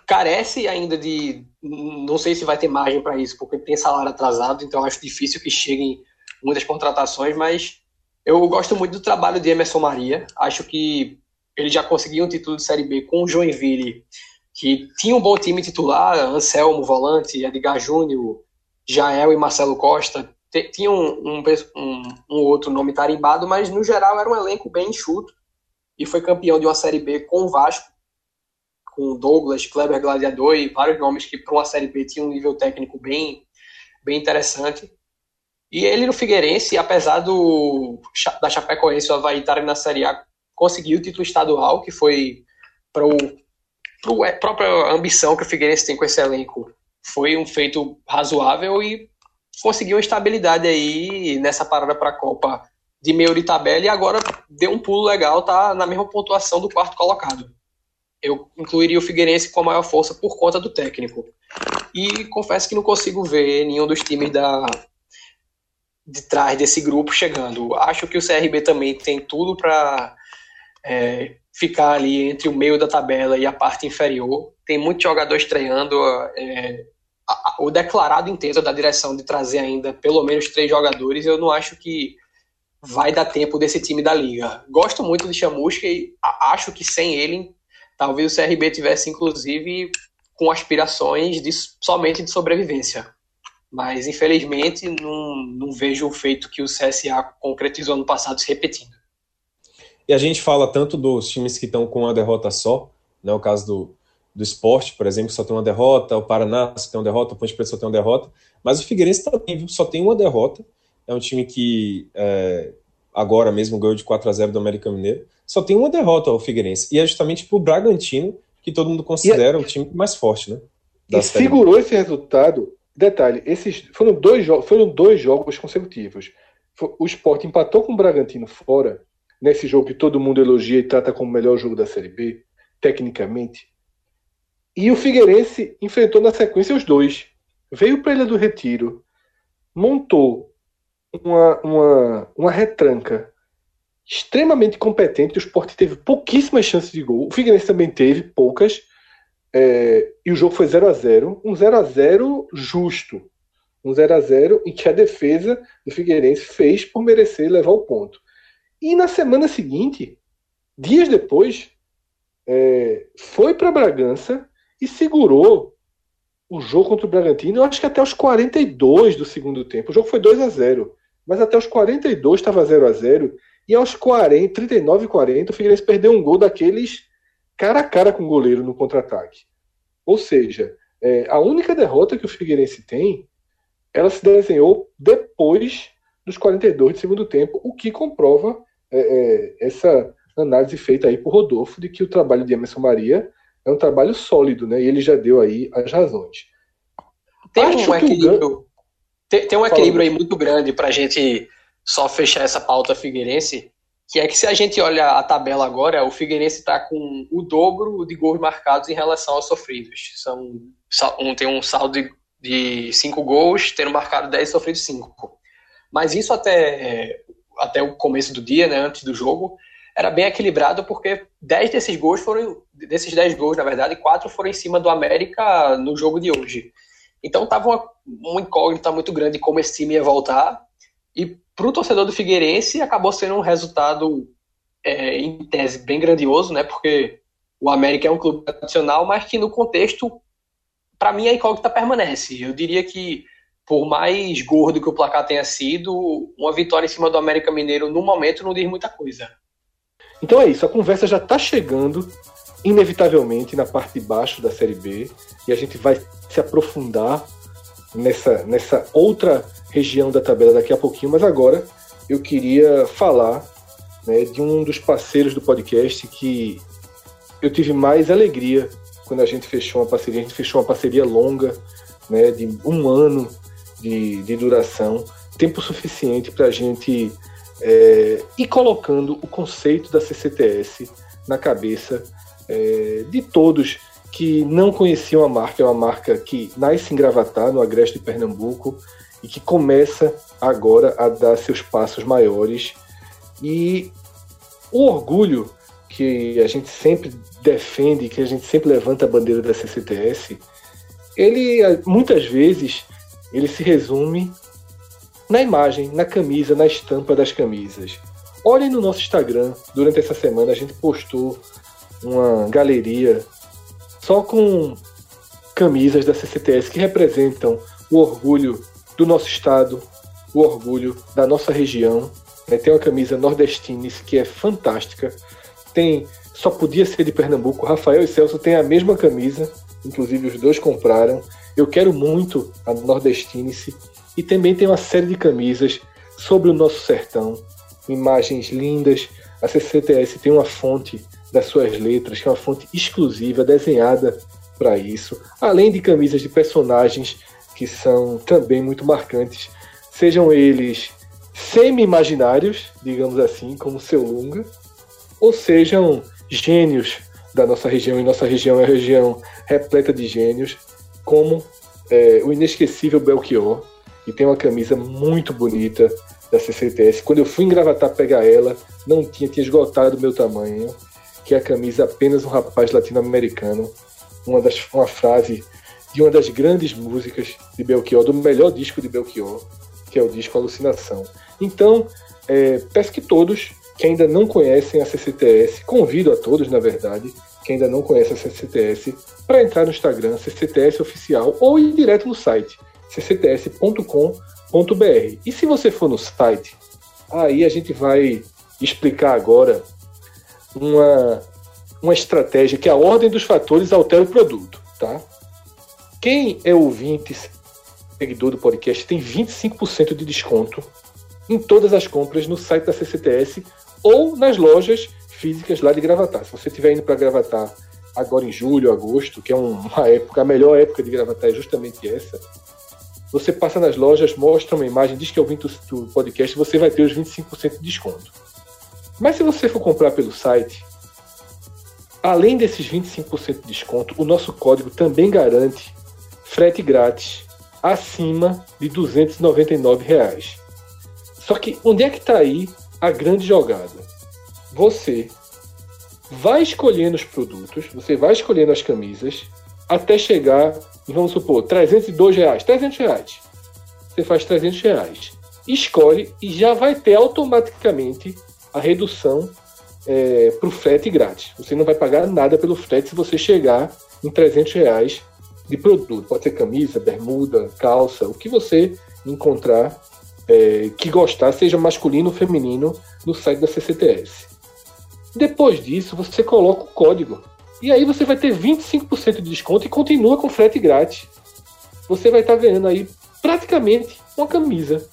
carece ainda de. Não sei se vai ter margem para isso, porque tem salário atrasado, então acho difícil que cheguem muitas contratações, mas eu gosto muito do trabalho de Emerson Maria. Acho que ele já conseguiu um título de Série B com o Joinville, que tinha um bom time titular, Anselmo, volante, Edgar Júnior, Jael e Marcelo Costa. Tinha um, um, um, um outro nome tarimbado, mas no geral era um elenco bem enxuto. E foi campeão de uma Série B com o Vasco com Douglas, Kleber Gladiador e vários nomes que para uma Série B tinham um nível técnico bem, bem interessante. E ele no Figueirense, apesar do, da Chapecoense o Havaí estarem na Série A, conseguiu o título estadual, que foi para a é, própria ambição que o Figueirense tem com esse elenco. Foi um feito razoável e conseguiu estabilidade aí nessa parada para a Copa de meio de tabela e agora deu um pulo legal, tá na mesma pontuação do quarto colocado. Eu incluiria o Figueirense com a maior força por conta do técnico. E confesso que não consigo ver nenhum dos times da de trás desse grupo chegando. Acho que o CRB também tem tudo para é, ficar ali entre o meio da tabela e a parte inferior. Tem muito jogador estreando. É, o declarado intento da direção de trazer ainda pelo menos três jogadores, eu não acho que vai dar tempo desse time da liga. Gosto muito de Chamusca e acho que sem ele, talvez o CRB tivesse inclusive com aspirações de, somente de sobrevivência. Mas infelizmente não, não vejo o feito que o CSA concretizou no passado se repetindo. E a gente fala tanto dos times que estão com uma derrota só, né, o caso do, do esporte, por exemplo, só tem uma derrota, o Paraná só tem uma derrota, o Ponte Preta só tem uma derrota, mas o Figueirense também só tem uma derrota, é um time que é, agora mesmo ganhou de 4 a 0 do América Mineiro, só tem uma derrota o Figueirense, e é justamente para o Bragantino, que todo mundo considera o time mais forte, né? E segurou esse resultado, detalhe, esses foram dois, foram dois jogos consecutivos. O Sport empatou com o Bragantino fora, nesse jogo que todo mundo elogia e trata como o melhor jogo da Série B, tecnicamente. E o Figueirense enfrentou na sequência os dois. Veio para a Ilha do Retiro, montou uma, uma, uma retranca extremamente competente. O Sport teve pouquíssimas chances de gol. O Figueirense também teve poucas. É, e o jogo foi 0 a 0 Um 0 a 0 justo. Um 0 a 0 em que a defesa do Figueirense fez por merecer levar o ponto. E na semana seguinte, dias depois, é, foi para Bragança e segurou o jogo contra o Bragantino, eu acho que até os 42 do segundo tempo. O jogo foi 2 a 0 mas até os 42 estava 0 a 0 e aos 40, 39 e 40, o Figueirense perdeu um gol daqueles cara a cara com o goleiro no contra-ataque. Ou seja, é, a única derrota que o Figueirense tem, ela se desenhou depois dos 42 do segundo tempo, o que comprova é, é, essa análise feita aí por Rodolfo de que o trabalho de Emerson Maria é um trabalho sólido, né? E ele já deu aí as razões. Tem Acho um equilíbrio, tem, tem, um equilíbrio aí muito grande para a gente só fechar essa pauta Figueirense, que é que se a gente olha a tabela agora, o Figueirense está com o dobro de gols marcados em relação aos sofridos. São, um, tem um saldo de, de cinco gols, tendo marcado 10 e sofrido 5. Mas isso até até o começo do dia, né, antes do jogo, era bem equilibrado porque 10 desses gols foram desses 10 gols, na verdade, quatro foram em cima do América no jogo de hoje. Então tava uma, uma incógnita muito grande como esse time ia voltar. E para o torcedor do Figueirense acabou sendo um resultado é, em tese bem grandioso, né? Porque o América é um clube tradicional, mas que no contexto, para mim, a incógnita permanece. Eu diria que por mais gordo que o placar tenha sido, uma vitória em cima do América Mineiro no momento não diz muita coisa. Então é isso, a conversa já está chegando, inevitavelmente, na parte de baixo da Série B, e a gente vai se aprofundar nessa, nessa outra região da tabela daqui a pouquinho, mas agora eu queria falar né, de um dos parceiros do podcast que eu tive mais alegria quando a gente fechou uma parceria. A gente fechou uma parceria longa, né, de um ano de, de duração, tempo suficiente para a gente é, ir colocando o conceito da CCTS na cabeça é, de todos que não conheciam a marca. É uma marca que nasce em Gravatar, no Agreste de Pernambuco, e que começa agora a dar seus passos maiores. E o orgulho que a gente sempre defende, que a gente sempre levanta a bandeira da CCTS, ele muitas vezes ele se resume na imagem, na camisa, na estampa das camisas. Olhem no nosso Instagram, durante essa semana a gente postou uma galeria só com camisas da CCTS que representam o orgulho do nosso estado, o orgulho da nossa região. Né? Tem uma camisa nordestines que é fantástica. Tem só podia ser de Pernambuco. Rafael e Celso têm a mesma camisa, inclusive os dois compraram. Eu quero muito a Nordestinice e também tem uma série de camisas sobre o nosso sertão, imagens lindas. A CCTS tem uma fonte das suas letras, que é uma fonte exclusiva, desenhada para isso, além de camisas de personagens que são também muito marcantes, sejam eles semi-imaginários, digamos assim, como seu Lunga, ou sejam gênios da nossa região, e nossa região é uma região repleta de gênios, como é, o inesquecível Belchior, que tem uma camisa muito bonita da CCTS. Quando eu fui engravatar pegar ela, não tinha, tinha esgotado o meu tamanho, que é a camisa apenas um rapaz latino-americano, uma, das, uma frase de uma das grandes músicas de Belchior, do melhor disco de Belchior, que é o disco Alucinação. Então, é, peço que todos que ainda não conhecem a CCTS, convido a todos, na verdade, que ainda não conhecem a CCTS, para entrar no Instagram, CCTS Oficial, ou ir direto no site, ccts.com.br. E se você for no site, aí a gente vai explicar agora uma, uma estratégia que a ordem dos fatores altera o produto, tá? Quem é ouvinte, seguidor do podcast, tem 25% de desconto em todas as compras no site da CCTS ou nas lojas físicas lá de Gravatar. Se você estiver indo para Gravatar agora em julho, agosto, que é uma época, a melhor época de Gravatar é justamente essa, você passa nas lojas, mostra uma imagem, diz que é ouvinte do podcast, você vai ter os 25% de desconto. Mas se você for comprar pelo site, além desses 25% de desconto, o nosso código também garante frete grátis acima de 299 reais. Só que onde é que está aí a grande jogada? Você vai escolhendo os produtos, você vai escolhendo as camisas, até chegar, vamos supor, 302 reais, 300 reais. Você faz 300 reais. Escolhe e já vai ter automaticamente a redução é, para o frete grátis. Você não vai pagar nada pelo frete se você chegar em 300 reais de produto. Pode ser camisa, bermuda, calça, o que você encontrar é, que gostar, seja masculino ou feminino, no site da CCTS. Depois disso, você coloca o código. E aí você vai ter 25% de desconto e continua com frete grátis. Você vai estar tá ganhando aí praticamente uma camisa.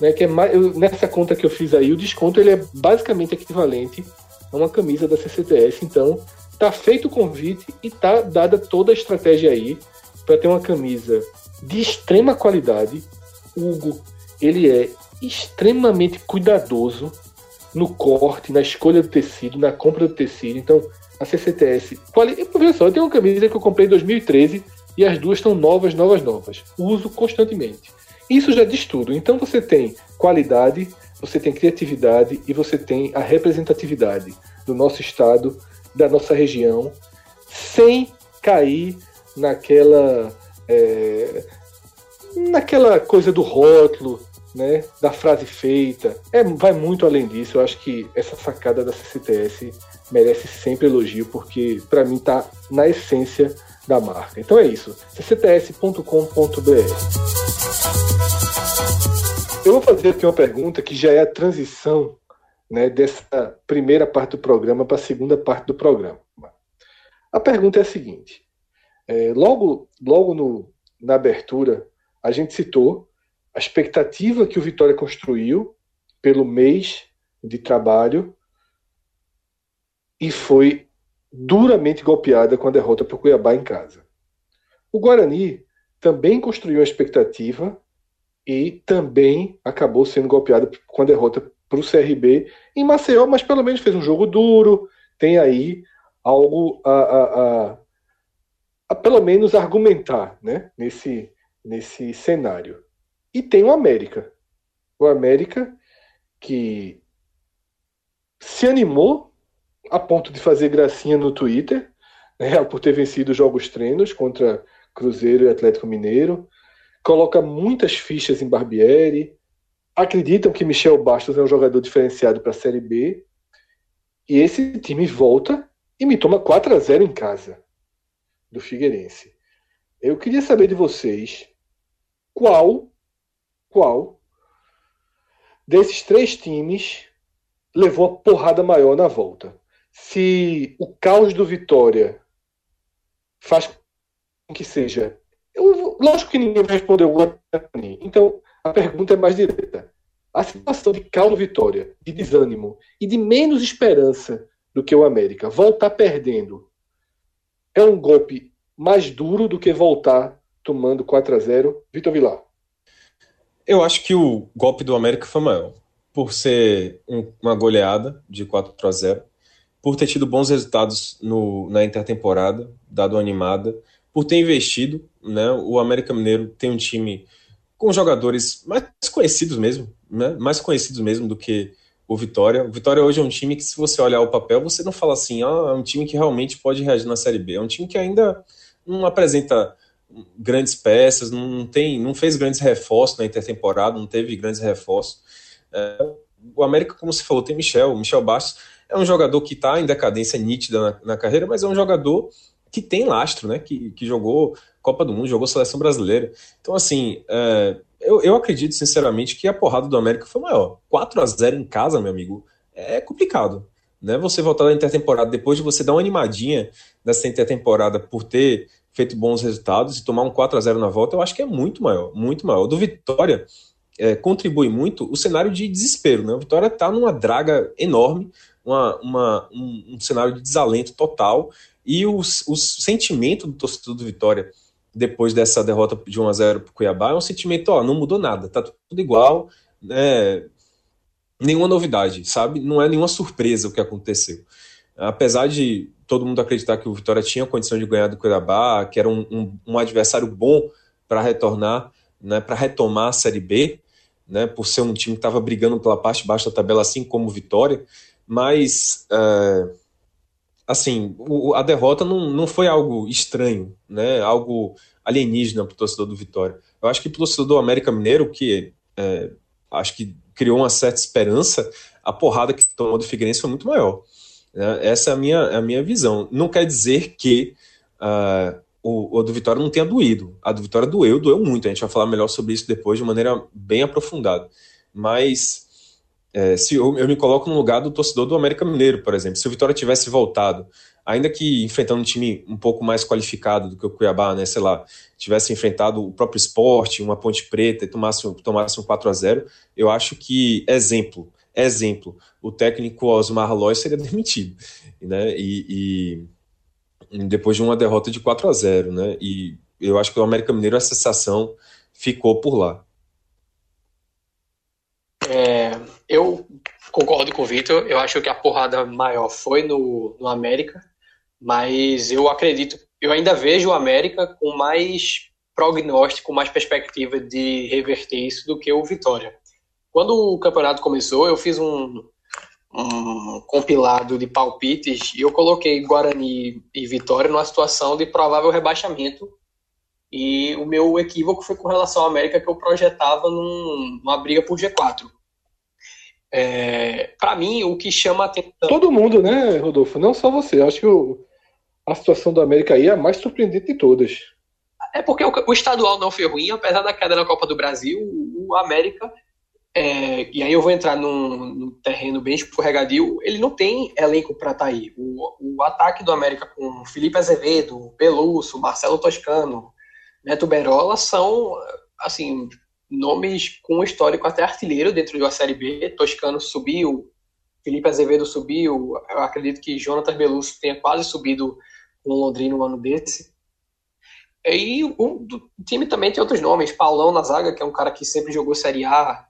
Né, que é mais, eu, nessa conta que eu fiz aí, o desconto ele é basicamente equivalente a uma camisa da CCTS. Então, tá feito o convite e tá dada toda a estratégia aí para ter uma camisa de extrema qualidade. Hugo ele é extremamente cuidadoso no corte, na escolha do tecido, na compra do tecido. Então, a CCTS. Veja só, eu tenho uma camisa que eu comprei em 2013 e as duas estão novas, novas, novas. Uso constantemente. Isso já diz tudo. Então, você tem qualidade, você tem criatividade e você tem a representatividade do nosso estado, da nossa região, sem cair naquela. É, naquela coisa do rótulo, né, da frase feita. É, vai muito além disso. Eu acho que essa sacada da CCTS merece sempre elogio, porque para mim está na essência da marca. Então é isso. ccts.com.br. Eu vou fazer aqui uma pergunta que já é a transição né, dessa primeira parte do programa para a segunda parte do programa. A pergunta é a seguinte: é, logo, logo no, na abertura, a gente citou a expectativa que o Vitória construiu pelo mês de trabalho e foi duramente golpeada com a derrota para o Cuiabá em casa. O Guarani também construiu a expectativa e também acabou sendo golpeado com a derrota para o CRB em Maceió, mas pelo menos fez um jogo duro, tem aí algo a, a, a, a pelo menos argumentar né, nesse, nesse cenário. E tem o América. O América que se animou a ponto de fazer gracinha no Twitter, né, por ter vencido jogos treinos contra Cruzeiro e Atlético Mineiro. Coloca muitas fichas em Barbieri. Acreditam que Michel Bastos é um jogador diferenciado para a Série B. E esse time volta e me toma 4 a 0 em casa do Figueirense. Eu queria saber de vocês qual qual desses três times levou a porrada maior na volta. Se o caos do Vitória faz com que seja. Eu, lógico que ninguém vai responder o Guarani. Então, a pergunta é mais direta. A situação de caos do Vitória, de desânimo e de menos esperança do que o América, voltar perdendo, é um golpe mais duro do que voltar tomando 4 a 0 Vitor Vilar. Eu acho que o golpe do América foi maior. Por ser um, uma goleada de 4 a 0 por ter tido bons resultados no, na intertemporada, dado uma animada, por ter investido. Né? O América Mineiro tem um time com jogadores mais conhecidos mesmo, né? mais conhecidos mesmo do que o Vitória. O Vitória hoje é um time que, se você olhar o papel, você não fala assim, ah, é um time que realmente pode reagir na Série B. É um time que ainda não apresenta grandes peças, não tem, não fez grandes reforços na intertemporada, não teve grandes reforços. É, o América, como você falou, tem Michel, Michel Bastos é um jogador que está em decadência nítida na, na, carreira, mas é um jogador que tem lastro, né? Que, que jogou Copa do Mundo, jogou Seleção Brasileira. Então, assim, é, eu, eu acredito sinceramente que a porrada do América foi maior. 4 a 0 em casa, meu amigo, é complicado. Né? Você voltar da intertemporada depois de você dar uma animadinha nessa intertemporada por ter feito bons resultados e tomar um 4 a 0 na volta, eu acho que é muito maior, muito maior. Do Vitória é, contribui muito o cenário de desespero. Né? O Vitória está numa draga enorme, uma, uma um, um, cenário de desalento total e o, o sentimento do torcedor do Vitória depois dessa derrota de 1 a 0 para o Cuiabá é um sentimento, ó, não mudou nada, tá tudo igual, né? nenhuma novidade, sabe? Não é nenhuma surpresa o que aconteceu. Apesar de todo mundo acreditar que o Vitória tinha condição de ganhar do Cuiabá, que era um, um, um adversário bom para retornar, né, para retomar a Série B, né, por ser um time que estava brigando pela parte de baixo da tabela, assim como o Vitória, mas é, assim, o, a derrota não, não foi algo estranho, né? Algo alienígena para o torcedor do Vitória. Eu acho que para o torcedor do América Mineiro, que é, acho que criou uma certa esperança, a porrada que tomou do Figueirense foi muito maior. Né? Essa é a minha, a minha visão. Não quer dizer que uh, o, o do Vitória não tenha doído. A do Vitória doeu, doeu muito. A gente vai falar melhor sobre isso depois de maneira bem aprofundada. Mas é, se eu, eu, me coloco no lugar do torcedor do América Mineiro, por exemplo. Se o Vitória tivesse voltado, ainda que enfrentando um time um pouco mais qualificado do que o Cuiabá, né, sei lá, tivesse enfrentado o próprio esporte, uma Ponte Preta e tomasse, tomasse um 4 a 0 eu acho que, exemplo, exemplo, o técnico Osmar Lois seria demitido, né, e, e, depois de uma derrota de 4 a 0 né, e eu acho que o América Mineiro, a sensação ficou por lá. É, eu concordo com o Vitor. Eu acho que a porrada maior foi no, no América, mas eu acredito, eu ainda vejo o América com mais prognóstico, mais perspectiva de reverter isso do que o Vitória. Quando o campeonato começou, eu fiz um, um compilado de palpites e eu coloquei Guarani e Vitória numa situação de provável rebaixamento. E o meu equívoco foi com relação ao América, que eu projetava num, numa briga por G4. É, para mim, o que chama a atenção. Todo mundo, né, Rodolfo? Não só você. Acho que o, a situação do América aí é a mais surpreendente de todas. É porque o, o, estadual não foi ruim, apesar da queda na Copa do Brasil, o, o América. É, e aí eu vou entrar num, num, terreno bem escorregadio. Ele não tem elenco para estar tá aí. O, o ataque do América com Felipe Azevedo, Pelusso, Marcelo Toscano, Neto Berola são assim nomes com histórico até artilheiro dentro da Série B. Toscano subiu, Felipe Azevedo subiu, eu acredito que Jonathan Belusso tenha quase subido com Londrina no ano desse. E o, time também tem outros nomes, Paulão na zaga, que é um cara que sempre jogou Série A,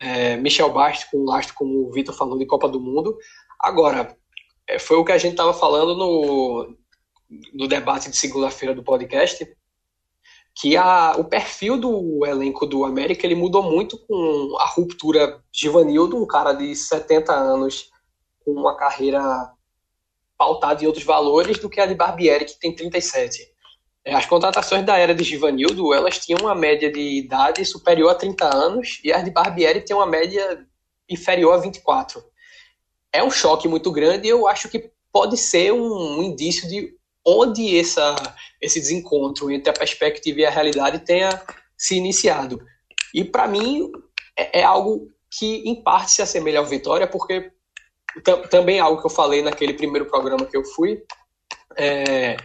é, Michel Bastos com o lastro, como o Vitor falou, de Copa do Mundo. Agora, é, foi o que a gente estava falando no, no debate de segunda-feira do podcast, que a, o perfil do elenco do América ele mudou muito com a ruptura Givanildo, um cara de 70 anos com uma carreira pautada em outros valores do que a de Barbieri, que tem 37. É, as contratações da era de Givanildo, elas tinham uma média de idade superior a 30 anos e as de Barbieri têm uma média inferior a 24. É um choque muito grande e eu acho que pode ser um, um indício de onde essa, esse desencontro entre a perspectiva e a realidade tenha se iniciado. E para mim é, é, algo que em parte se assemelha ao Vitória, porque também é algo que eu falei naquele primeiro programa que eu fui. É,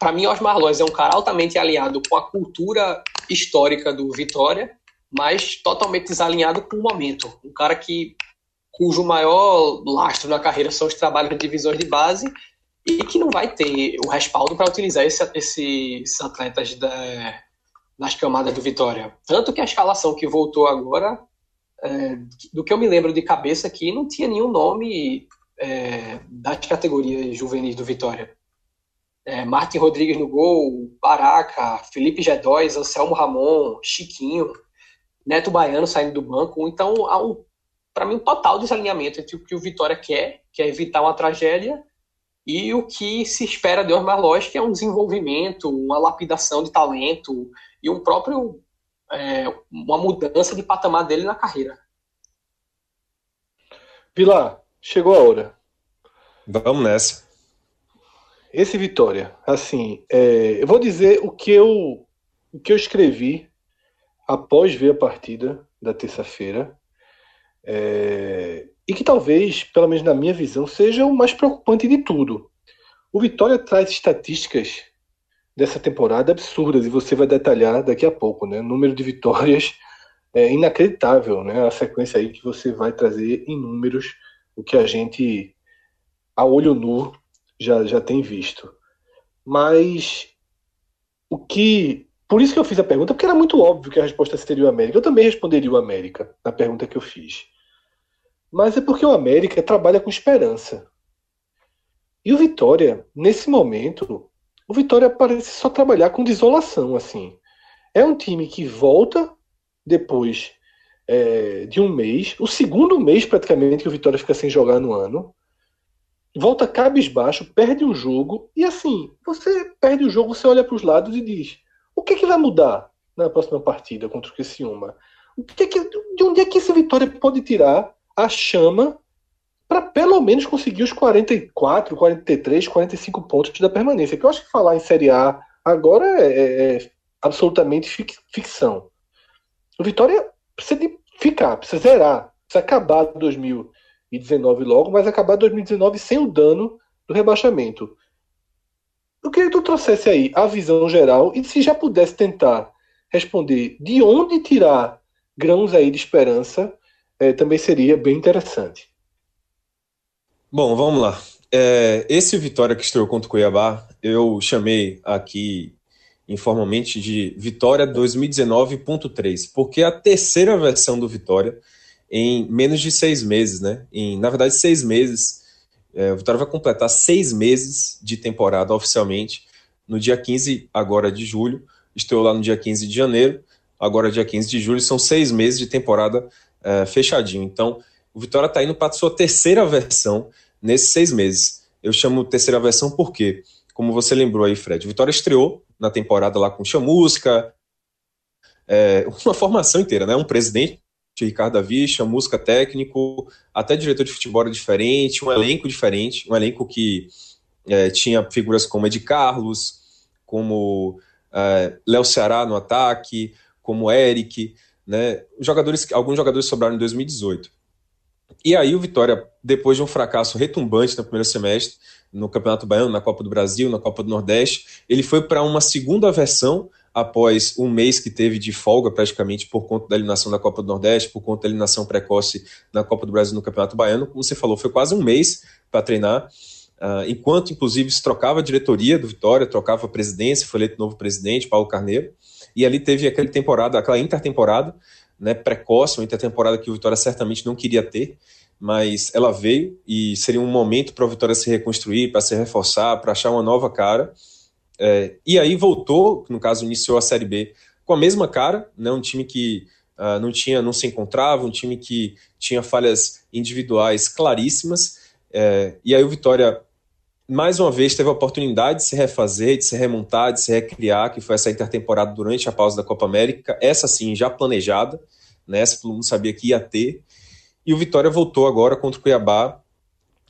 para mim, Osmar Lois é um cara altamente alinhado com a cultura histórica do Vitória, mas totalmente desalinhado com o momento. Um cara que cujo maior lastro na carreira são os trabalhos de divisões de base e que não vai ter o respaldo para utilizar esse, esse, esses atletas da, nas camadas do Vitória. Tanto que a escalação que voltou agora, é, do que eu me lembro de cabeça aqui, não tinha nenhum nome é, das categorias juvenis do Vitória. É, Martin Rodrigues no gol, Baraca, Felipe G2, Anselmo Ramon, Chiquinho, Neto Baiano saindo do banco. Então, há um, para mim, um total desalinhamento entre o que o Vitória quer, que é evitar uma tragédia, e o que se espera de Osmar Loz, que é um desenvolvimento, uma lapidação de talento e um próprio é, uma mudança de patamar dele na carreira. Pilar, chegou a hora. Vamos nessa. Esse Vitória, assim, é, eu vou dizer o que eu o que eu escrevi após ver a partida da terça-feira é, e que talvez, pelo menos na minha visão, seja o mais preocupante de tudo. O Vitória traz estatísticas dessa temporada absurdas e você vai detalhar daqui a pouco, né? número de vitórias é inacreditável, né? A sequência aí que você vai trazer em números o que a gente a olho nu já já tem visto. Mas o que por isso que eu fiz a pergunta, porque era muito óbvio que a resposta seria o América. Eu também responderia o América na pergunta que eu fiz. Mas é porque o América trabalha com esperança. E o Vitória, nesse momento, o Vitória parece só trabalhar com desolação, assim. É um time que volta depois é, de um mês, o segundo mês praticamente que o Vitória fica sem jogar no ano, volta cabisbaixo, perde um jogo, e assim, você perde o jogo, você olha para os lados e diz: o que, é que vai mudar na próxima partida contra o Criciúma? O que, é que de onde é que esse Vitória pode tirar a chama para pelo menos conseguir os 44, 43, 45 pontos da permanência. Que eu acho que falar em Série A agora é, é, é absolutamente ficção. O Vitória precisa de ficar, precisa zerar, precisa acabar 2019 logo, mas acabar 2019 sem o dano do rebaixamento. Eu queria que tu trouxesse aí a visão geral e se já pudesse tentar responder de onde tirar grãos aí de esperança é, também seria bem interessante. Bom, vamos lá. É, esse Vitória que estreou contra o Cuiabá, eu chamei aqui informalmente de Vitória 2019.3, porque é a terceira versão do Vitória em menos de seis meses, né? Em, na verdade, seis meses. É, o Vitória vai completar seis meses de temporada oficialmente no dia 15 agora de julho. Estreou lá no dia 15 de janeiro, agora dia 15 de julho. São seis meses de temporada é, fechadinho. Então, o Vitória está indo para sua terceira versão nesses seis meses. Eu chamo terceira versão porque, como você lembrou aí, Fred, o Vitória estreou na temporada lá com chamusca, é, uma formação inteira, né? Um presidente, Ricardo Davi, chamusca técnico, até diretor de futebol era diferente, um elenco diferente, um elenco que é, tinha figuras como Ed Carlos, como é, Léo Ceará no ataque, como Eric, né? Jogadores, alguns jogadores sobraram em 2018. E aí o Vitória, depois de um fracasso retumbante no primeiro semestre, no Campeonato Baiano, na Copa do Brasil, na Copa do Nordeste, ele foi para uma segunda versão após um mês que teve de folga praticamente por conta da eliminação da Copa do Nordeste, por conta da eliminação precoce na Copa do Brasil no Campeonato Baiano. Como você falou, foi quase um mês para treinar. Uh, enquanto, inclusive, se trocava a diretoria do Vitória, trocava a presidência, foi eleito novo presidente, Paulo Carneiro e ali teve aquela temporada, aquela intertemporada, né, precoce, uma intertemporada que o Vitória certamente não queria ter, mas ela veio e seria um momento para o Vitória se reconstruir, para se reforçar, para achar uma nova cara. É, e aí voltou, no caso iniciou a Série B com a mesma cara, né, um time que uh, não tinha, não se encontrava, um time que tinha falhas individuais claríssimas. É, e aí o Vitória mais uma vez teve a oportunidade de se refazer, de se remontar, de se recriar, que foi essa intertemporada durante a pausa da Copa América, essa sim já planejada, né? Essa todo mundo sabia que ia ter. E o Vitória voltou agora contra o Cuiabá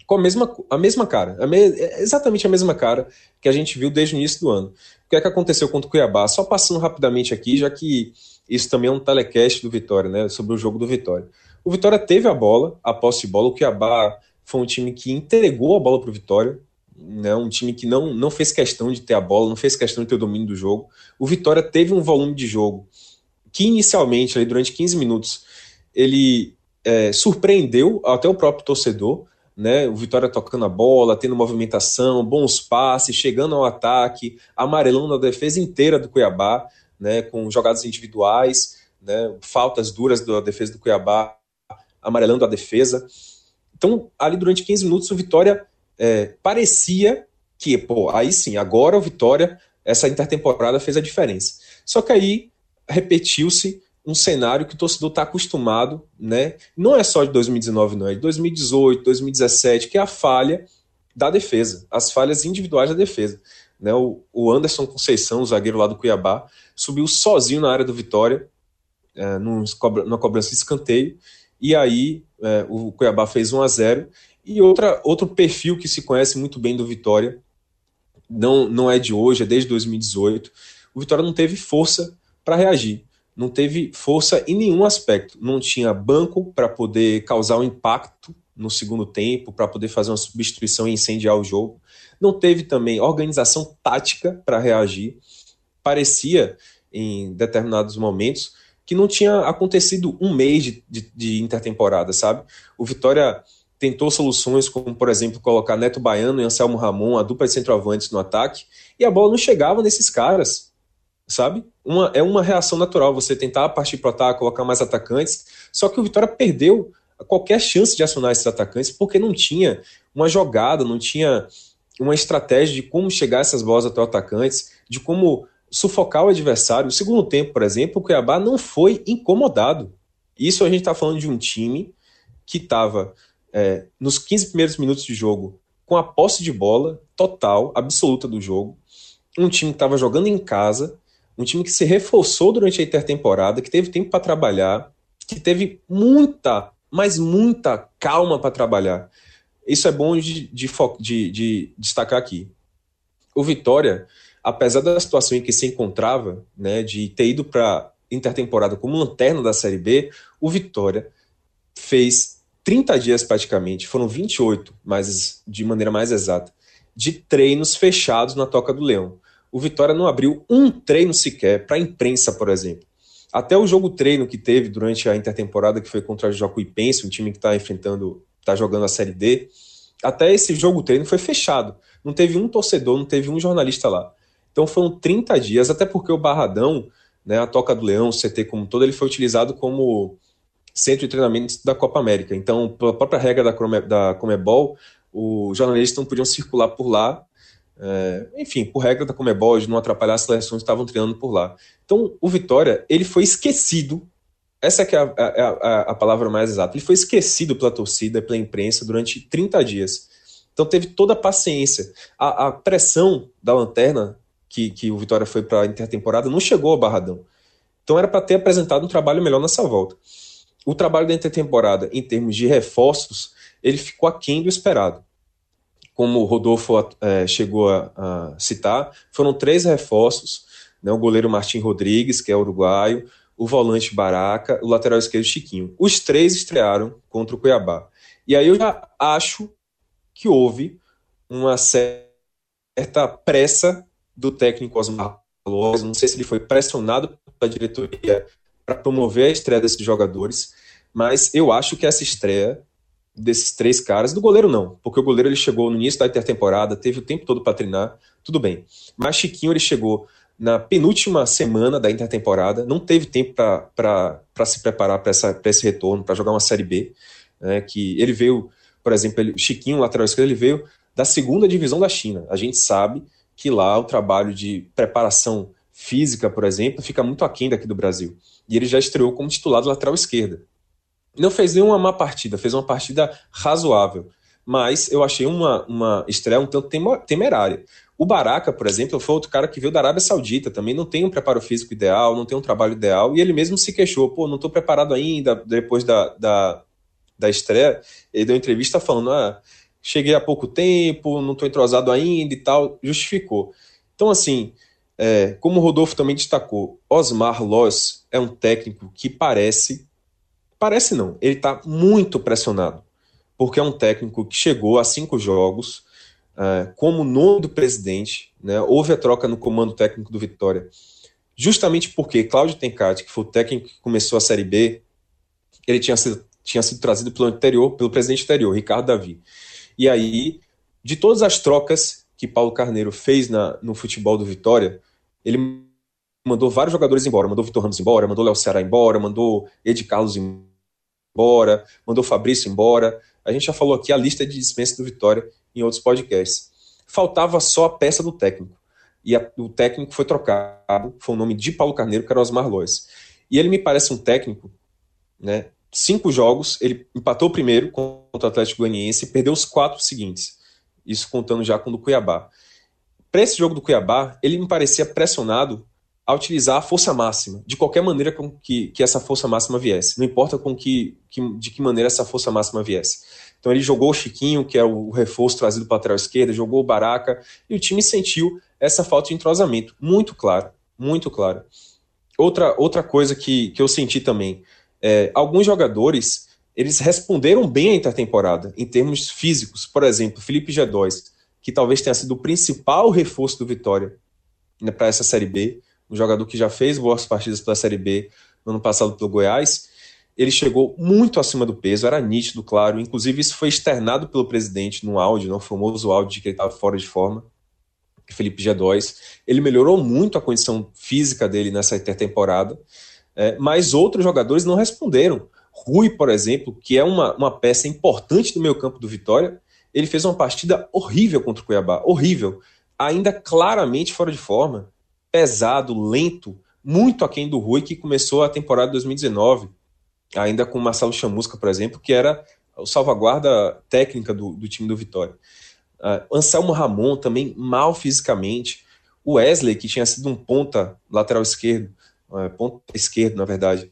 com a mesma, a mesma cara, a me, exatamente a mesma cara que a gente viu desde o início do ano. O que é que aconteceu contra o Cuiabá? Só passando rapidamente aqui, já que isso também é um telecast do Vitória, né? Sobre o jogo do Vitória. O Vitória teve a bola, a posse de bola, o Cuiabá foi um time que entregou a bola para o Vitória, né, um time que não, não fez questão de ter a bola, não fez questão de ter o domínio do jogo. O Vitória teve um volume de jogo que inicialmente, ali, durante 15 minutos, ele é, surpreendeu até o próprio torcedor, né? O Vitória tocando a bola, tendo movimentação, bons passes, chegando ao ataque, amarelando a defesa inteira do Cuiabá. né, com jogadas individuais, né, faltas duras da defesa do Cuiabá, amarelando a defesa. Então, ali durante 15 minutos, o Vitória é, parecia que, pô, aí sim, agora o Vitória, essa intertemporada fez a diferença. Só que aí repetiu-se um cenário que o torcedor está acostumado, né? Não é só de 2019, não, é de 2018, 2017, que é a falha da defesa, as falhas individuais da defesa. Né? O, o Anderson Conceição, o zagueiro lá do Cuiabá, subiu sozinho na área do Vitória, é, numa cobrança de escanteio, e aí é, o Cuiabá fez 1 a 0 E outra, outro perfil que se conhece muito bem do Vitória, não, não é de hoje, é desde 2018, o Vitória não teve força para reagir não teve força em nenhum aspecto. Não tinha banco para poder causar um impacto no segundo tempo, para poder fazer uma substituição e incendiar o jogo. Não teve também organização tática para reagir. Parecia, em determinados momentos, que não tinha acontecido um mês de, de, de intertemporada, sabe? O Vitória tentou soluções como, por exemplo, colocar Neto Baiano e Anselmo Ramon, a dupla de centroavantes no ataque, e a bola não chegava nesses caras sabe? Uma, é uma reação natural você tentar partir para o ataque, colocar mais atacantes, só que o Vitória perdeu qualquer chance de acionar esses atacantes porque não tinha uma jogada, não tinha uma estratégia de como chegar essas bolas até o atacantes, de como sufocar o adversário. O segundo tempo, por exemplo, o Cuiabá não foi incomodado. Isso a gente está falando de um time que estava é, nos 15 primeiros minutos de jogo com a posse de bola total, absoluta do jogo. Um time que estava jogando em casa, um time que se reforçou durante a intertemporada, que teve tempo para trabalhar, que teve muita, mas muita calma para trabalhar. Isso é bom de, de, de, de, destacar aqui. O Vitória, apesar da situação em que se encontrava, né, de ter ido para intertemporada como lanterna da Série B, o Vitória fez 30 dias praticamente, foram 28, mas de maneira mais exata, de treinos fechados na Toca do Leão o Vitória não abriu um treino sequer para a imprensa, por exemplo. Até o jogo treino que teve durante a intertemporada, que foi contra o Jacuipense, um time que está enfrentando, está jogando a Série D, até esse jogo treino foi fechado. Não teve um torcedor, não teve um jornalista lá. Então foram 30 dias, até porque o Barradão, né, a Toca do Leão, o CT como todo, ele foi utilizado como centro de treinamento da Copa América. Então, pela própria regra da, da Comebol, os jornalistas não podiam circular por lá é, enfim, por regra da Comebol, de não atrapalhar as seleções que estavam treinando por lá. Então, o Vitória, ele foi esquecido, essa é, a, a, a, palavra mais exata, ele foi esquecido pela torcida, pela imprensa, durante 30 dias. Então, teve toda a paciência. A, a pressão da lanterna, que, que o Vitória foi para a intertemporada, não chegou ao Barradão. Então, era para ter apresentado um trabalho melhor nessa volta. O trabalho da intertemporada, em termos de reforços, ele ficou aquém do esperado como o Rodolfo é, chegou a, a, citar, foram três reforços, né, o goleiro Martim Rodrigues, que é uruguaio, o volante Baraca, o lateral esquerdo Chiquinho. Os três estrearam contra o Cuiabá. E aí eu já acho que houve uma certa pressa do técnico Osmar Loz, não sei se ele foi pressionado pela diretoria para promover a estreia desses jogadores, mas eu acho que essa estreia desses três caras. Do goleiro, não, porque o goleiro ele chegou no início da intertemporada, teve o tempo todo para treinar, tudo bem. Mas Chiquinho ele chegou na penúltima semana da intertemporada, não teve tempo para se preparar para esse retorno, para jogar uma Série B. Né, que ele veio, por exemplo, ele, Chiquinho, lateral esquerdo, ele veio da segunda divisão da China. A gente sabe que lá o trabalho de preparação física, por exemplo, fica muito aquém daqui do Brasil. E ele já estreou como titular do lateral esquerda. Não fez nenhuma má partida, fez uma partida razoável. Mas eu achei uma, uma estreia um tanto temerária. O Baraka, por exemplo, foi outro cara que veio da Arábia Saudita, também não tem um preparo físico ideal, não tem um trabalho ideal, e ele mesmo se queixou, pô, não estou preparado ainda, depois da, da, da estreia, ele deu entrevista falando, ah, cheguei há pouco tempo, não estou entrosado ainda e tal, justificou. Então, assim, é, como o Rodolfo também destacou, Osmar Loss é um técnico que parece Parece não, ele está muito pressionado, porque é um técnico que chegou a cinco jogos uh, como nome do presidente, né, houve a troca no comando técnico do Vitória, justamente porque Cláudio Tencati, que foi o técnico que começou a Série B, ele tinha sido, tinha sido trazido pelo anterior, pelo presidente anterior, Ricardo Davi. E aí, de todas as trocas que Paulo Carneiro fez na, no futebol do Vitória, ele mandou vários jogadores embora. Mandou Vitor Ramos embora, mandou Léo Ceará embora, mandou Ed Carlos embora, mandou Fabrício embora. A gente já falou aqui a lista de dispensa do Vitória em outros podcasts. Faltava só a peça do técnico. E a, o técnico foi trocado, foi o nome de Paulo Carneiro, que era Osmar Lois. E ele me parece um técnico, né? Cinco jogos, ele empatou o primeiro contra o Atlético Goianiense e perdeu os quatro seguintes. Isso contando já com o do Cuiabá. Para esse jogo do Cuiabá, ele me parecia pressionado a utilizar a força máxima, de qualquer maneira com que, que essa força máxima viesse. Não importa com que, que, de que maneira essa força máxima viesse. Então ele jogou o Chiquinho, que é o reforço trazido para a lateral esquerda, jogou o Baraca, e o time sentiu essa falta de entrosamento. Muito claro, muito claro. Outra, outra coisa que, que eu senti também, é, alguns jogadores, eles responderam bem à intertemporada, em termos físicos. Por exemplo, Felipe G2, que talvez tenha sido o principal reforço do Vitória né, para essa Série B, um jogador que já fez boas partidas pela Série B no ano passado pelo Goiás, ele chegou muito acima do peso, era nítido, claro. Inclusive, isso foi externado pelo presidente no áudio, no famoso áudio de que ele estava fora de forma. Felipe G2. Ele melhorou muito a condição física dele nessa intertemporada, é, mas outros jogadores não responderam. Rui, por exemplo, que é uma, uma peça importante do meio campo do Vitória, ele fez uma partida horrível contra o Cuiabá, horrível, ainda claramente fora de forma, pesado, lento, muito aquém do Rui, que começou a temporada 2019, ainda com o Marcelo Chamusca, por exemplo, que era o salvaguarda técnica do, do time do Vitória. Uh, Anselmo Ramon também mal fisicamente. O Wesley, que tinha sido um ponta lateral esquerdo, uh, ponta esquerdo, na verdade,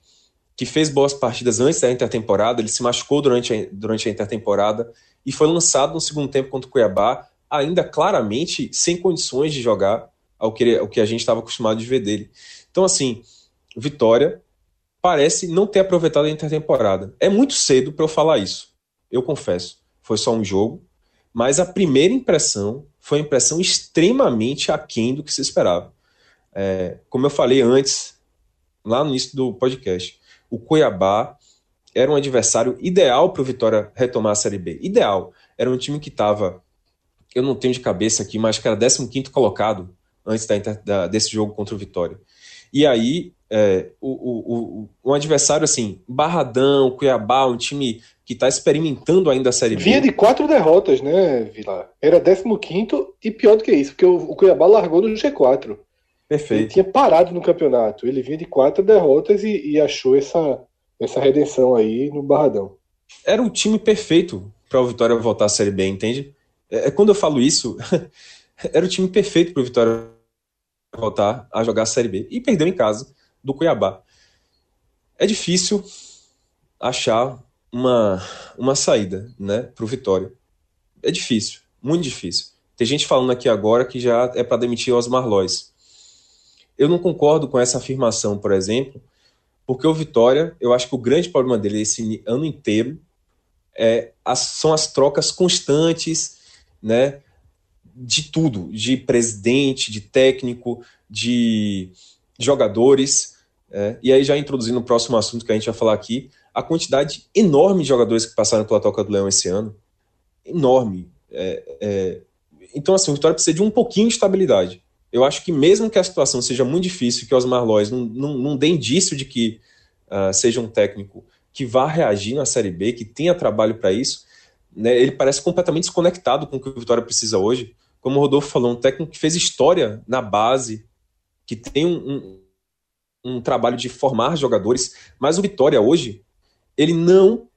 que fez boas partidas antes da intertemporada, ele se machucou durante a, durante a intertemporada e foi lançado no segundo tempo contra o Cuiabá, ainda claramente sem condições de jogar ao que, ao que a gente estava acostumado de ver dele. Então, assim, Vitória parece não ter aproveitado a intertemporada. É muito cedo para eu falar isso, eu confesso. Foi só um jogo, mas a primeira impressão foi uma impressão extremamente aquém do que se esperava. É, como eu falei antes, lá no início do podcast, o Cuiabá era um adversário ideal para o Vitória retomar a Série B. Ideal. Era um time que estava, eu não tenho de cabeça aqui, mas que era 15 colocado antes da, da, desse jogo contra o Vitória. E aí, é, o, o, o, um adversário assim, Barradão, Cuiabá, um time que está experimentando ainda a Série B. Vinha de quatro derrotas, né, Vila? Era 15 e pior do que isso, porque o, o Cuiabá largou no G4. Perfeito. Ele tinha parado no campeonato. Ele vinha de quatro derrotas e, e achou essa, essa redenção aí no Barradão. Era o time perfeito para o Vitória voltar à Série B, entende? É, é quando eu falo isso, era o time perfeito para o Vitória voltar a jogar a Série B. E perdeu em casa do Cuiabá. É difícil achar uma, uma saída né, para o Vitória. É difícil, muito difícil. Tem gente falando aqui agora que já é para demitir Osmar Lois. Eu não concordo com essa afirmação, por exemplo, porque o Vitória, eu acho que o grande problema dele esse ano inteiro é, as, são as trocas constantes, né, de tudo, de presidente, de técnico, de jogadores. É, e aí, já introduzindo o próximo assunto que a gente vai falar aqui, a quantidade enorme de jogadores que passaram pela Toca do Leão esse ano. Enorme. É, é, então, assim, o Vitória precisa de um pouquinho de estabilidade. Eu acho que mesmo que a situação seja muito difícil, que os Marlóis não, não, não dê indício de que uh, seja um técnico que vá reagir na Série B, que tenha trabalho para isso, né, ele parece completamente desconectado com o que o Vitória precisa hoje. Como o Rodolfo falou, um técnico que fez história na base, que tem um, um, um trabalho de formar jogadores, mas o Vitória hoje ele não.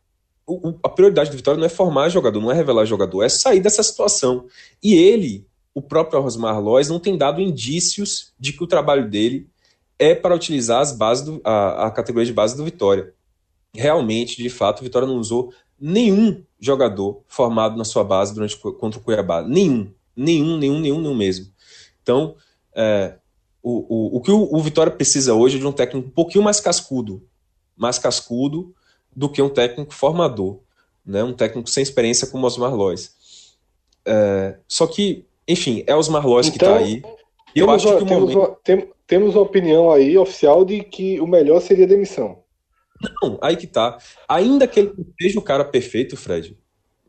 O, a prioridade do Vitória não é formar jogador, não é revelar jogador, é sair dessa situação. E ele, o próprio Rosmar Lois, não tem dado indícios de que o trabalho dele é para utilizar as bases do, a, a categoria de base do Vitória. Realmente, de fato, o Vitória não usou nenhum jogador formado na sua base durante contra o Cuiabá. Nenhum. Nenhum, nenhum, nenhum, nenhum mesmo. Então, é, o, o, o que o, o Vitória precisa hoje é de um técnico um pouquinho mais cascudo. Mais cascudo, do que um técnico formador, né? um técnico sem experiência como Osmar Lois. É, só que, enfim, é Osmar Lois então, que está aí. E eu acho uma, que o temos, momento... uma, tem, temos uma opinião aí oficial de que o melhor seria demissão. Não, aí que tá. Ainda que ele seja o cara perfeito, Fred,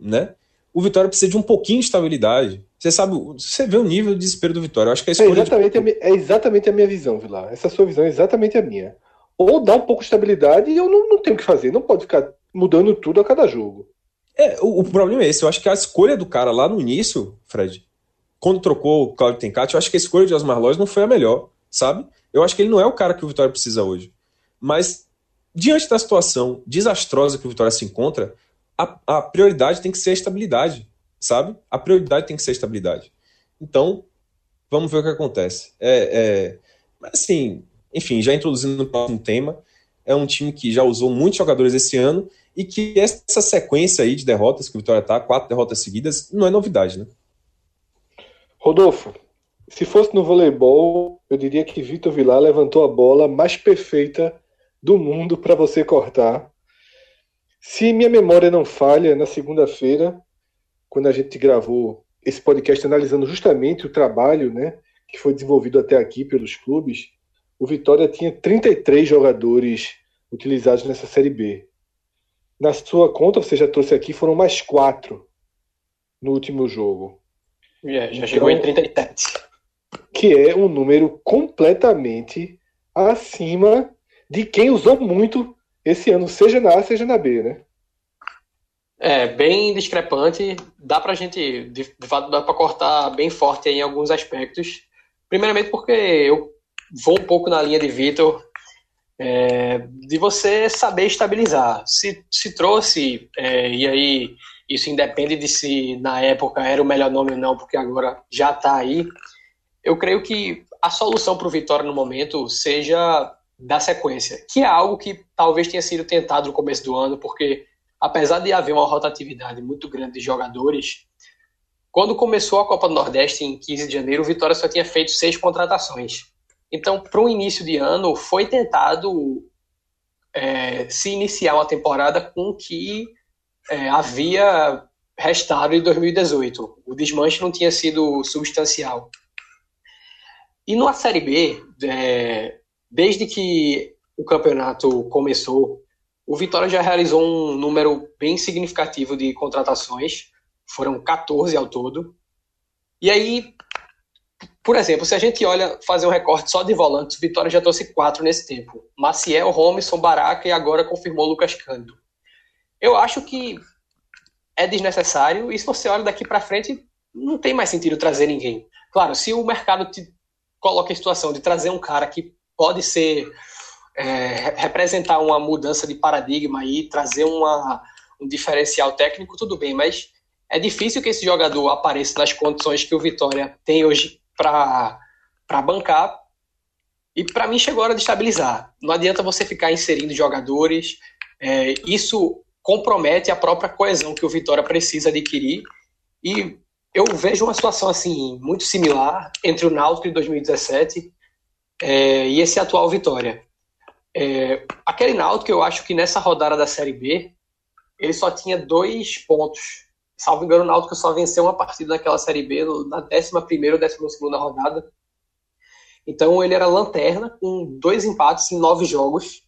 né? o Vitória precisa de um pouquinho de estabilidade. Você sabe, você vê o nível de desespero do Vitória. Eu acho que a É escolha exatamente, de... a, mi- é exatamente a minha visão, Vilar. Essa sua visão é exatamente a minha. Ou dá um pouco de estabilidade e eu não, não tenho o que fazer. Não pode ficar mudando tudo a cada jogo. É, o, o problema é esse. Eu acho que a escolha do cara lá no início, Fred, quando trocou o Claudio Tencati, eu acho que a escolha de Osmar Loz não foi a melhor, sabe? Eu acho que ele não é o cara que o Vitória precisa hoje. Mas, diante da situação desastrosa que o Vitória se encontra, a, a prioridade tem que ser a estabilidade, sabe? A prioridade tem que ser a estabilidade. Então, vamos ver o que acontece. É, é, mas assim, enfim, já introduzindo no próximo tema, é um time que já usou muitos jogadores esse ano e que essa sequência aí de derrotas que o Vitória tá, quatro derrotas seguidas, não é novidade, né? Rodolfo, se fosse no voleibol, eu diria que Vitor Vilar levantou a bola mais perfeita do mundo para você cortar. Se minha memória não falha, na segunda-feira, quando a gente gravou esse podcast analisando justamente o trabalho né, que foi desenvolvido até aqui pelos clubes, o Vitória tinha 33 jogadores utilizados nessa Série B. Na sua conta, você já trouxe aqui, foram mais quatro no último jogo Já chegou em 37. que é um número completamente acima de quem usou muito esse ano, seja na A, seja na B, né? É, bem discrepante. Dá pra gente, de, de fato, dá pra cortar bem forte aí em alguns aspectos. Primeiramente porque eu vou um pouco na linha de Vitor, é, de você saber estabilizar. Se, se trouxe, é, e aí isso independe de se na época era o melhor nome ou não, porque agora já tá aí. Eu creio que a solução para o Vitória no momento seja da sequência, que é algo que talvez tenha sido tentado no começo do ano, porque apesar de haver uma rotatividade muito grande de jogadores, quando começou a Copa do Nordeste em 15 de janeiro, o Vitória só tinha feito seis contratações. Então, para o início de ano, foi tentado é, se iniciar uma temporada com que é, havia restado em 2018. O desmanche não tinha sido substancial. E na Série B, é, desde que o campeonato começou, o Vitória já realizou um número bem significativo de contratações, foram 14 ao todo. E aí, por exemplo, se a gente olha fazer um recorte só de volantes, o Vitória já trouxe quatro nesse tempo: Maciel, Romisson, Baraca e agora confirmou Lucas Cândido. Eu acho que é desnecessário e se você olha daqui para frente, não tem mais sentido trazer ninguém. Claro, se o mercado te coloca em situação de trazer um cara que pode ser é, representar uma mudança de paradigma e trazer uma, um diferencial técnico, tudo bem, mas é difícil que esse jogador apareça nas condições que o Vitória tem hoje para bancar. E para mim chegou a hora de estabilizar. Não adianta você ficar inserindo jogadores. É, isso compromete a própria coesão que o Vitória precisa adquirir. E eu vejo uma situação assim muito similar entre o Náutico de 2017 é, e esse atual Vitória. É, aquele Náutico, eu acho que nessa rodada da Série B, ele só tinha dois pontos. Salvo engano, o Náutico só venceu uma partida naquela Série B na 11ª ou 12ª rodada. Então ele era lanterna, com dois empates em nove jogos.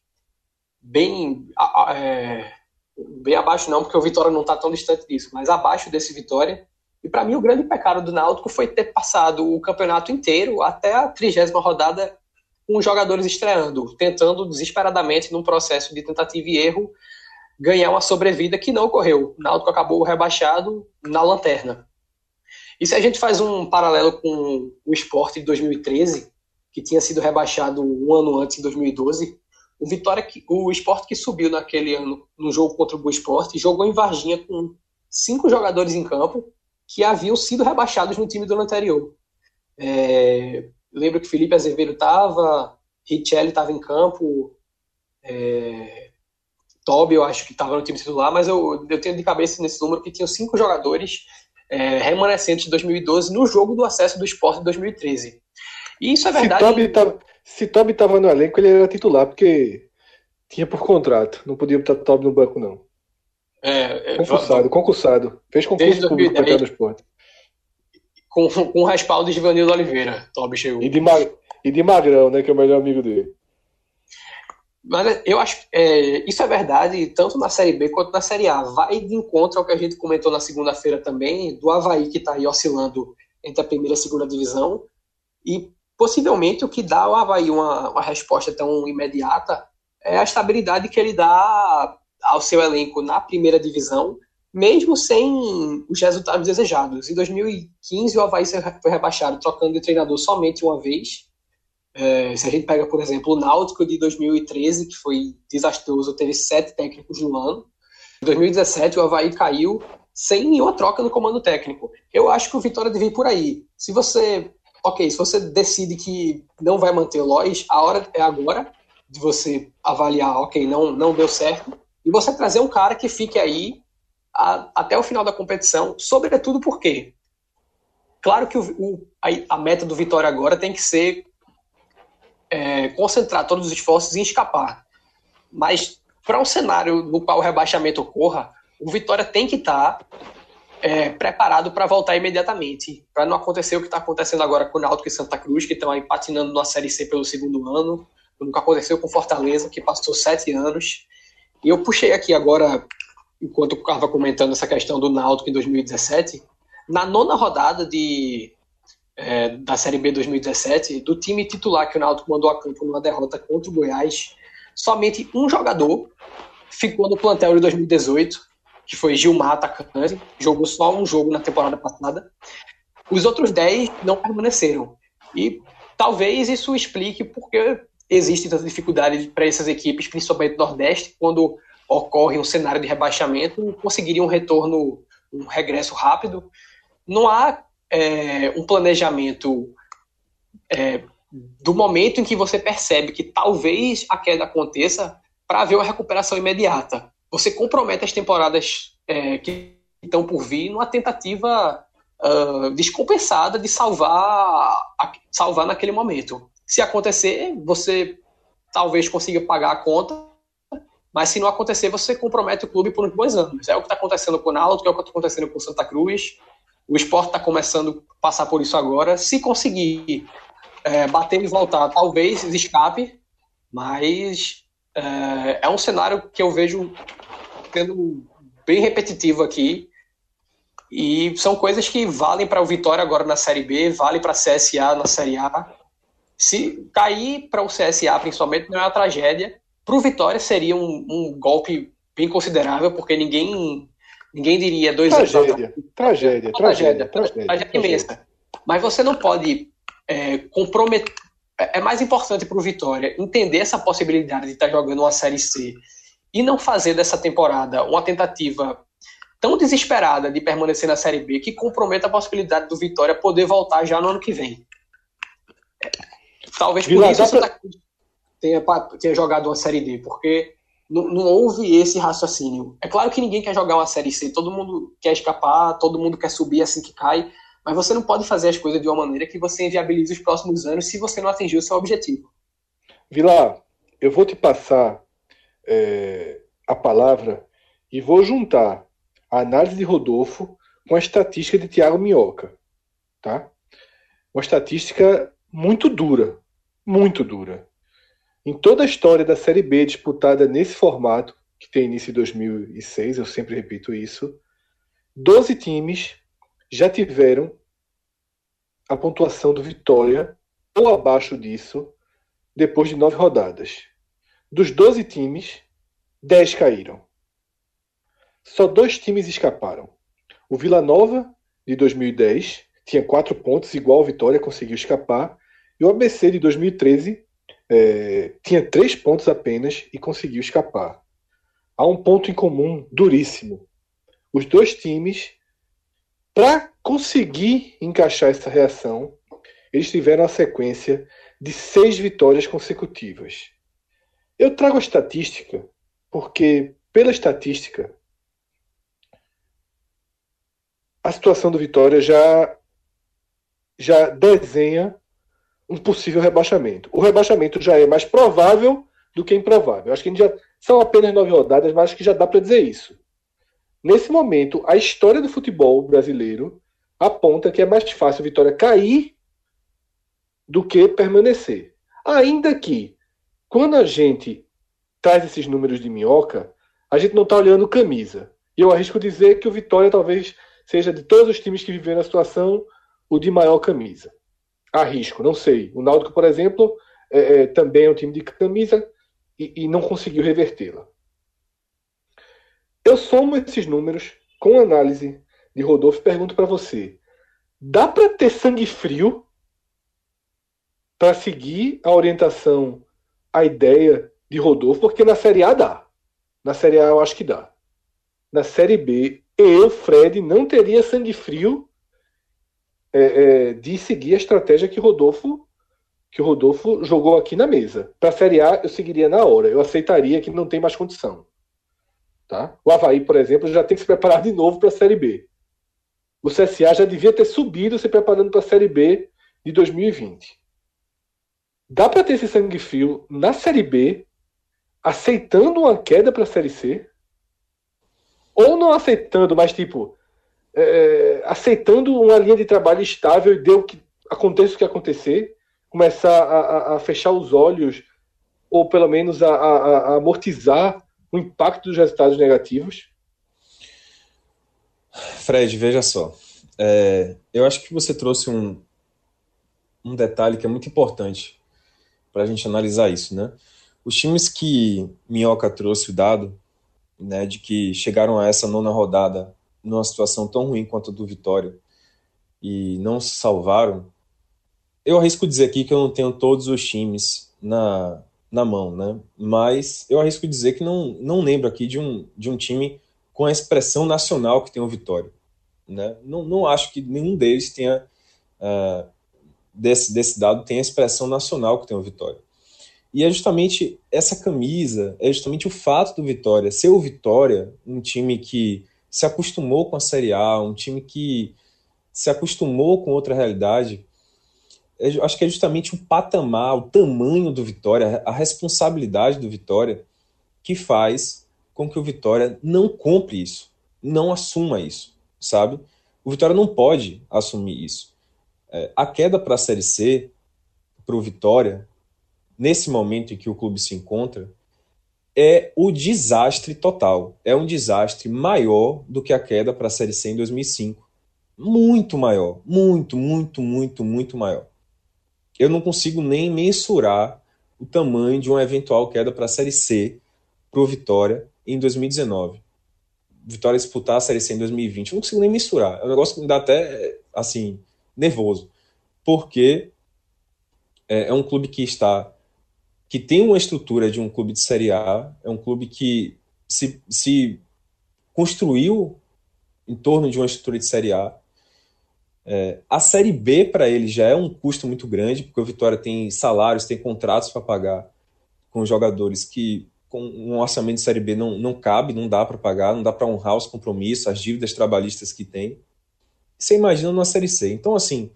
Bem, é, bem abaixo não, porque o Vitória não está tão distante disso, mas abaixo desse Vitória. E para mim o grande pecado do Náutico foi ter passado o campeonato inteiro até a trigésima rodada com os jogadores estreando, tentando desesperadamente num processo de tentativa e erro ganhar uma sobrevida que não ocorreu. O Náutico acabou rebaixado na lanterna. E se a gente faz um paralelo com o esporte de 2013, que tinha sido rebaixado um ano antes, em 2012, o Vitória, o esporte que subiu naquele ano no jogo contra o Boa Esporte, jogou em Varginha com cinco jogadores em campo que haviam sido rebaixados no time do ano anterior. É, lembro que Felipe Azevedo estava, Richelli estava em campo, é, Toby eu acho que estava no time titular, mas eu, eu tenho de cabeça nesse número que tinham cinco jogadores é, remanescentes de 2012 no jogo do acesso do esporte de 2013. E isso é verdade. Se Toby estava no elenco, ele era titular, porque tinha por contrato. Não podia botar Toby no banco, não. É, concursado, concursado. Fez concurso público para no esporte. Com, com o respaldo de Ivanildo Oliveira, Toby chegou. E de, Mag, e de Magrão, né, que é o melhor amigo dele. Mas eu acho é, isso é verdade tanto na Série B quanto na Série A. Vai de encontro ao que a gente comentou na segunda-feira também, do Havaí que está aí oscilando entre a primeira e a segunda divisão. E possivelmente o que dá ao Havaí uma, uma resposta tão imediata é a estabilidade que ele dá ao seu elenco na primeira divisão, mesmo sem os resultados desejados. Em 2015, o Havaí foi rebaixado trocando de treinador somente uma vez. É, se a gente pega, por exemplo, o Náutico de 2013, que foi desastroso, teve sete técnicos no ano. Em 2017, o Havaí caiu sem nenhuma troca no comando técnico. Eu acho que o Vitória deve ir por aí. Se você, ok, se você decide que não vai manter o Lois, a hora é agora de você avaliar, ok, não, não deu certo, e você trazer um cara que fique aí a, até o final da competição, sobretudo porque, claro que o, o, a, a, meta do Vitória agora tem que ser é, concentrar todos os esforços em escapar, mas para um cenário no qual o rebaixamento ocorra, o Vitória tem que estar tá, é, preparado para voltar imediatamente, para não acontecer o que está acontecendo agora com o Náutico e Santa Cruz, que estão aí patinando na Série C pelo segundo ano, nunca aconteceu com Fortaleza, que passou sete anos. E eu puxei aqui agora, enquanto estava comentando essa questão do Náutico em 2017, na nona rodada de, é, da Série B 2017, do time titular que o Náutico mandou a campo numa derrota contra o Goiás, somente um jogador ficou no plantel de 2018, que foi Gilmar atacante, jogou só um jogo na temporada passada. Os outros 10 não permaneceram. E talvez isso explique porque existe tanta dificuldade para essas equipes, principalmente do Nordeste, quando ocorre um cenário de rebaixamento, conseguiriam um retorno, um regresso rápido. Não há é, um planejamento é, do momento em que você percebe que talvez a queda aconteça para ver uma recuperação imediata. Você compromete as temporadas é, que estão por vir numa tentativa uh, descompensada de salvar, salvar naquele momento. Se acontecer, você talvez consiga pagar a conta, mas se não acontecer, você compromete o clube por uns bons anos. É o que está acontecendo com o Náutico, é o que está acontecendo com o Santa Cruz. O esporte está começando a passar por isso agora. Se conseguir é, bater e voltar, talvez escape, mas é, é um cenário que eu vejo tendo bem repetitivo aqui. E são coisas que valem para o Vitória agora na Série B, valem para a CSA na Série A. Se cair para o CSA, principalmente, não é uma tragédia. Para o Vitória seria um, um, golpe bem considerável, porque ninguém ninguém diria dois tragédia, anos. Tragédia, tragédia, tragédia, tragédia, tragédia imensa. Mas você não pode é, comprometer. É, é mais importante para o Vitória entender essa possibilidade de estar tá jogando uma Série C e não fazer dessa temporada uma tentativa tão desesperada de permanecer na Série B que comprometa a possibilidade do Vitória poder voltar já no ano que vem. Talvez por isso pra... tenha, tenha jogado uma Série D, porque não, não, houve esse raciocínio. É claro que ninguém quer jogar uma Série C, todo mundo quer escapar, todo mundo quer subir assim que cai, mas você não pode fazer as coisas de uma maneira que você inviabilize os próximos anos se você não atingir o seu objetivo. Vilar, eu vou te passar é, a palavra e vou juntar a análise de Rodolfo com a estatística de Tiago Minhoca. Tá? Uma estatística muito dura, muito dura. Em toda a história da Série B disputada nesse formato, que tem início em 2006, eu sempre repito isso, 12 times já tiveram a pontuação do Vitória ou abaixo disso depois de nove rodadas. Dos 12 times, 10 caíram. Só dois times escaparam. O Vila Nova, de 2010, tinha quatro pontos, igual o Vitória, conseguiu escapar. E o ABC de 2013 é, tinha três pontos apenas e conseguiu escapar. Há um ponto em comum duríssimo. Os dois times, para conseguir encaixar essa reação, eles tiveram a sequência de seis vitórias consecutivas. Eu trago a estatística porque, pela estatística, a situação do Vitória já já desenha um possível rebaixamento. O rebaixamento já é mais provável do que improvável. Acho que já são apenas nove rodadas, mas acho que já dá para dizer isso. Nesse momento, a história do futebol brasileiro aponta que é mais fácil a Vitória cair do que permanecer. Ainda que, quando a gente traz esses números de minhoca, a gente não está olhando camisa. E eu arrisco dizer que o Vitória talvez seja de todos os times que viveram a situação o de maior camisa. Arrisco, não sei. O Náutico, por exemplo, é, é, também é um time de camisa e, e não conseguiu revertê-la. Eu somo esses números com análise de Rodolfo e pergunto para você: dá para ter sangue frio para seguir a orientação, a ideia de Rodolfo? Porque na Série A dá. Na Série A eu acho que dá. Na Série B, eu, Fred, não teria sangue frio é, é, de seguir a estratégia que Rodolfo que o Rodolfo jogou aqui na mesa. Para a Série A, eu seguiria na hora. Eu aceitaria que não tem mais condição. Tá? O Havaí, por exemplo, já tem que se preparar de novo para a Série B. O CSA já devia ter subido se preparando para a Série B de 2020. Dá para ter esse sangue frio na Série B, aceitando uma queda para a Série C? Ou não aceitando, mas tipo, é, aceitando uma linha de trabalho estável e deu que aconteça o que acontecer, começar a, a, a fechar os olhos, ou pelo menos a, a amortizar o impacto dos resultados negativos? Fred, veja só. É, eu acho que você trouxe um, um detalhe que é muito importante para a gente analisar isso, né? Os times que Minhoca trouxe o dado, né, de que chegaram a essa nona rodada numa situação tão ruim quanto a do Vitória e não se salvaram, eu arrisco dizer aqui que eu não tenho todos os times na, na mão, né? Mas eu arrisco dizer que não, não lembro aqui de um, de um time com a expressão nacional que tem o Vitória. Né? Não, não acho que nenhum deles tenha, uh, desse, desse dado, tenha a expressão nacional que tem o Vitória. E é justamente essa camisa, é justamente o fato do Vitória ser o Vitória, um time que se acostumou com a Série A, um time que se acostumou com outra realidade, é, acho que é justamente o patamar, o tamanho do Vitória, a responsabilidade do Vitória, que faz com que o Vitória não compre isso, não assuma isso, sabe? O Vitória não pode assumir isso. É, a queda para a Série C, para o Vitória, nesse momento em que o clube se encontra, é o desastre total. É um desastre maior do que a queda para a Série C em 2005. Muito maior. Muito, muito, muito, muito maior eu não consigo nem mensurar o tamanho de uma eventual queda para a Série C para o Vitória em 2019. Vitória disputar a Série C em 2020, eu não consigo nem mensurar. É um negócio que me dá até, assim, nervoso. Porque é, é um clube que está que tem uma estrutura de um clube de Série A, é um clube que se, se construiu em torno de uma estrutura de Série A, é, a Série B para ele já é um custo muito grande, porque o Vitória tem salários, tem contratos para pagar com jogadores que com um orçamento de Série B não, não cabe, não dá para pagar, não dá para honrar os compromissos, as dívidas trabalhistas que tem. Você imagina na Série C. Então, assim,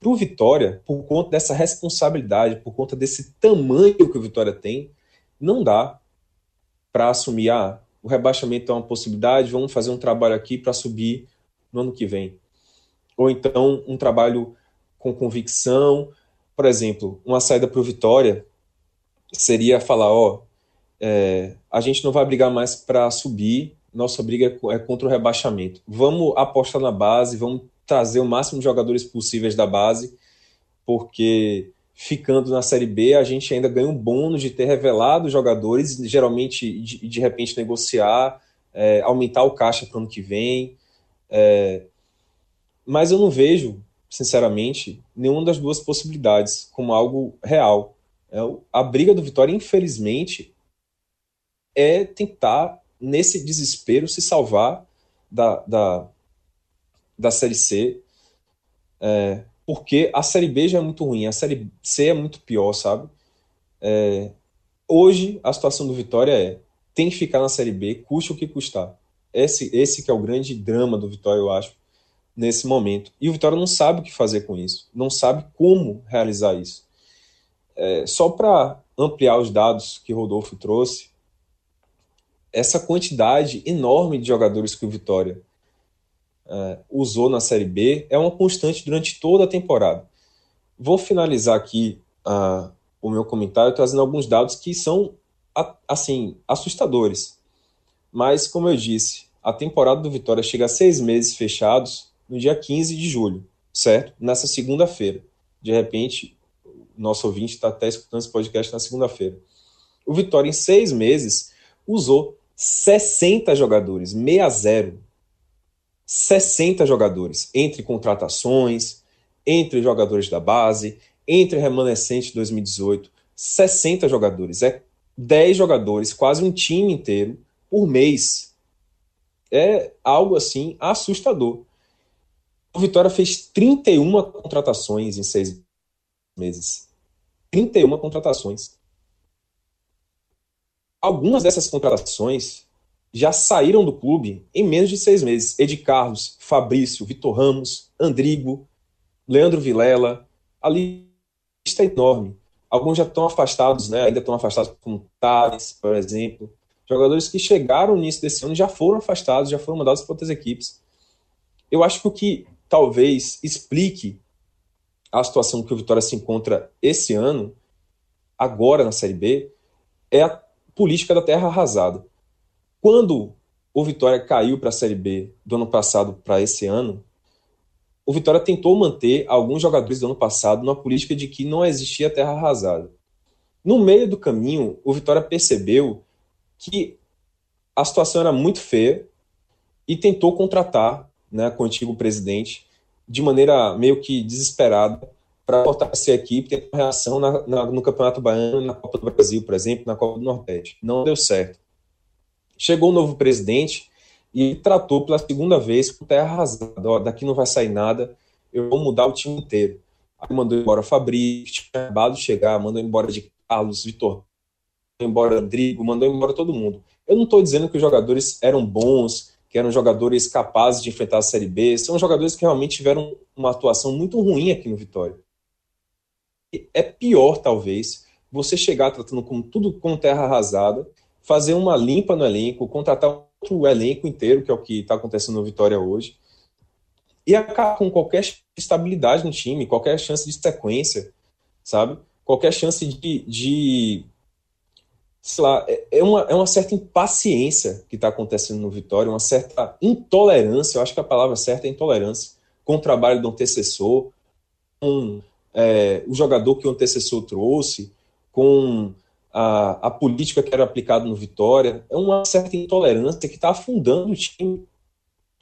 para o Vitória, por conta dessa responsabilidade, por conta desse tamanho que o Vitória tem, não dá para assumir, ah, o rebaixamento é uma possibilidade, vamos fazer um trabalho aqui para subir no ano que vem ou então um trabalho com convicção. Por exemplo, uma saída para o Vitória seria falar: ó, é, a gente não vai brigar mais para subir, nossa briga é, contra o rebaixamento. Vamos apostar na base, vamos trazer o máximo de jogadores possíveis da base, porque ficando na Série B, a gente ainda ganha um bônus de ter revelado jogadores, geralmente de, de repente negociar, é, aumentar o caixa para o ano que vem. É, mas eu não vejo, sinceramente, nenhuma das duas possibilidades como algo real. É, a briga do Vitória, infelizmente, é tentar, nesse desespero, se salvar da, da, da Série C, é, porque a Série B já é muito ruim, a Série C é muito pior, sabe? É, hoje, a situação do Vitória é tem que ficar na Série B, custe o que custar. Esse, esse que é o grande drama do Vitória, eu acho nesse momento. E o Vitória não sabe o que fazer com isso, não sabe como realizar isso. É, só para ampliar os dados que Rodolfo trouxe, essa quantidade enorme de jogadores que o Vitória é, usou na Série B é uma constante durante toda a temporada. Vou finalizar aqui uh, o meu comentário trazendo alguns dados que são assim, assustadores. Mas, como eu disse, a temporada do Vitória chega a seis meses fechados no dia 15 de julho, certo? Nessa segunda-feira. De repente, nosso ouvinte está até escutando esse podcast na segunda-feira. O Vitória, em seis meses, usou 60 jogadores, 6 a 0. 60 jogadores, entre contratações, entre jogadores da base, entre remanescente 2018, 60 jogadores. É 10 jogadores, quase um time inteiro, por mês. É algo assim assustador. O Vitória fez 31 contratações em seis meses. 31 contratações. Algumas dessas contratações já saíram do clube em menos de seis meses. Ed Carlos, Fabrício, Vitor Ramos, Andrigo, Leandro Vilela. A lista é enorme. Alguns já estão afastados, né? ainda estão afastados, como Thales, por exemplo. Jogadores que chegaram no início desse ano já foram afastados, já foram mandados para outras equipes. Eu acho que o que talvez explique a situação que o Vitória se encontra esse ano, agora na Série B, é a política da terra arrasada. Quando o Vitória caiu para a Série B do ano passado para esse ano, o Vitória tentou manter alguns jogadores do ano passado numa política de que não existia terra arrasada. No meio do caminho, o Vitória percebeu que a situação era muito feia e tentou contratar né, com o antigo presidente de maneira meio que desesperada para fortalecer a equipe, ter uma reação na, na, no Campeonato Baiano, na Copa do Brasil, por exemplo, na Copa do Nordeste. Não deu certo. Chegou o um novo presidente e tratou pela segunda vez com terra arrasada. Ó, daqui não vai sair nada, eu vou mudar o time inteiro. Aí mandou embora o Fabrício, tinha acabado de chegar, mandou embora de Carlos, Vitor, mandou embora Rodrigo, mandou embora todo mundo. Eu não estou dizendo que os jogadores eram bons, que eram jogadores capazes de enfrentar a Série B, são jogadores que realmente tiveram uma atuação muito ruim aqui no Vitória é pior, talvez, você chegar tratando como tudo com terra arrasada, fazer uma limpa no elenco, contratar outro elenco inteiro, que é o que está acontecendo no Vitória hoje, e acabar com qualquer estabilidade no time, qualquer chance de sequência, sabe? Qualquer chance de, de sei lá, é, é uma, é uma certa impaciência que está acontecendo no Vitória, uma certa intolerância, eu acho que a palavra certa é intolerância, com o trabalho do antecessor, com é, o jogador que o antecessor trouxe, com a, a, política que era aplicada no Vitória, é uma certa intolerância que está afundando o time,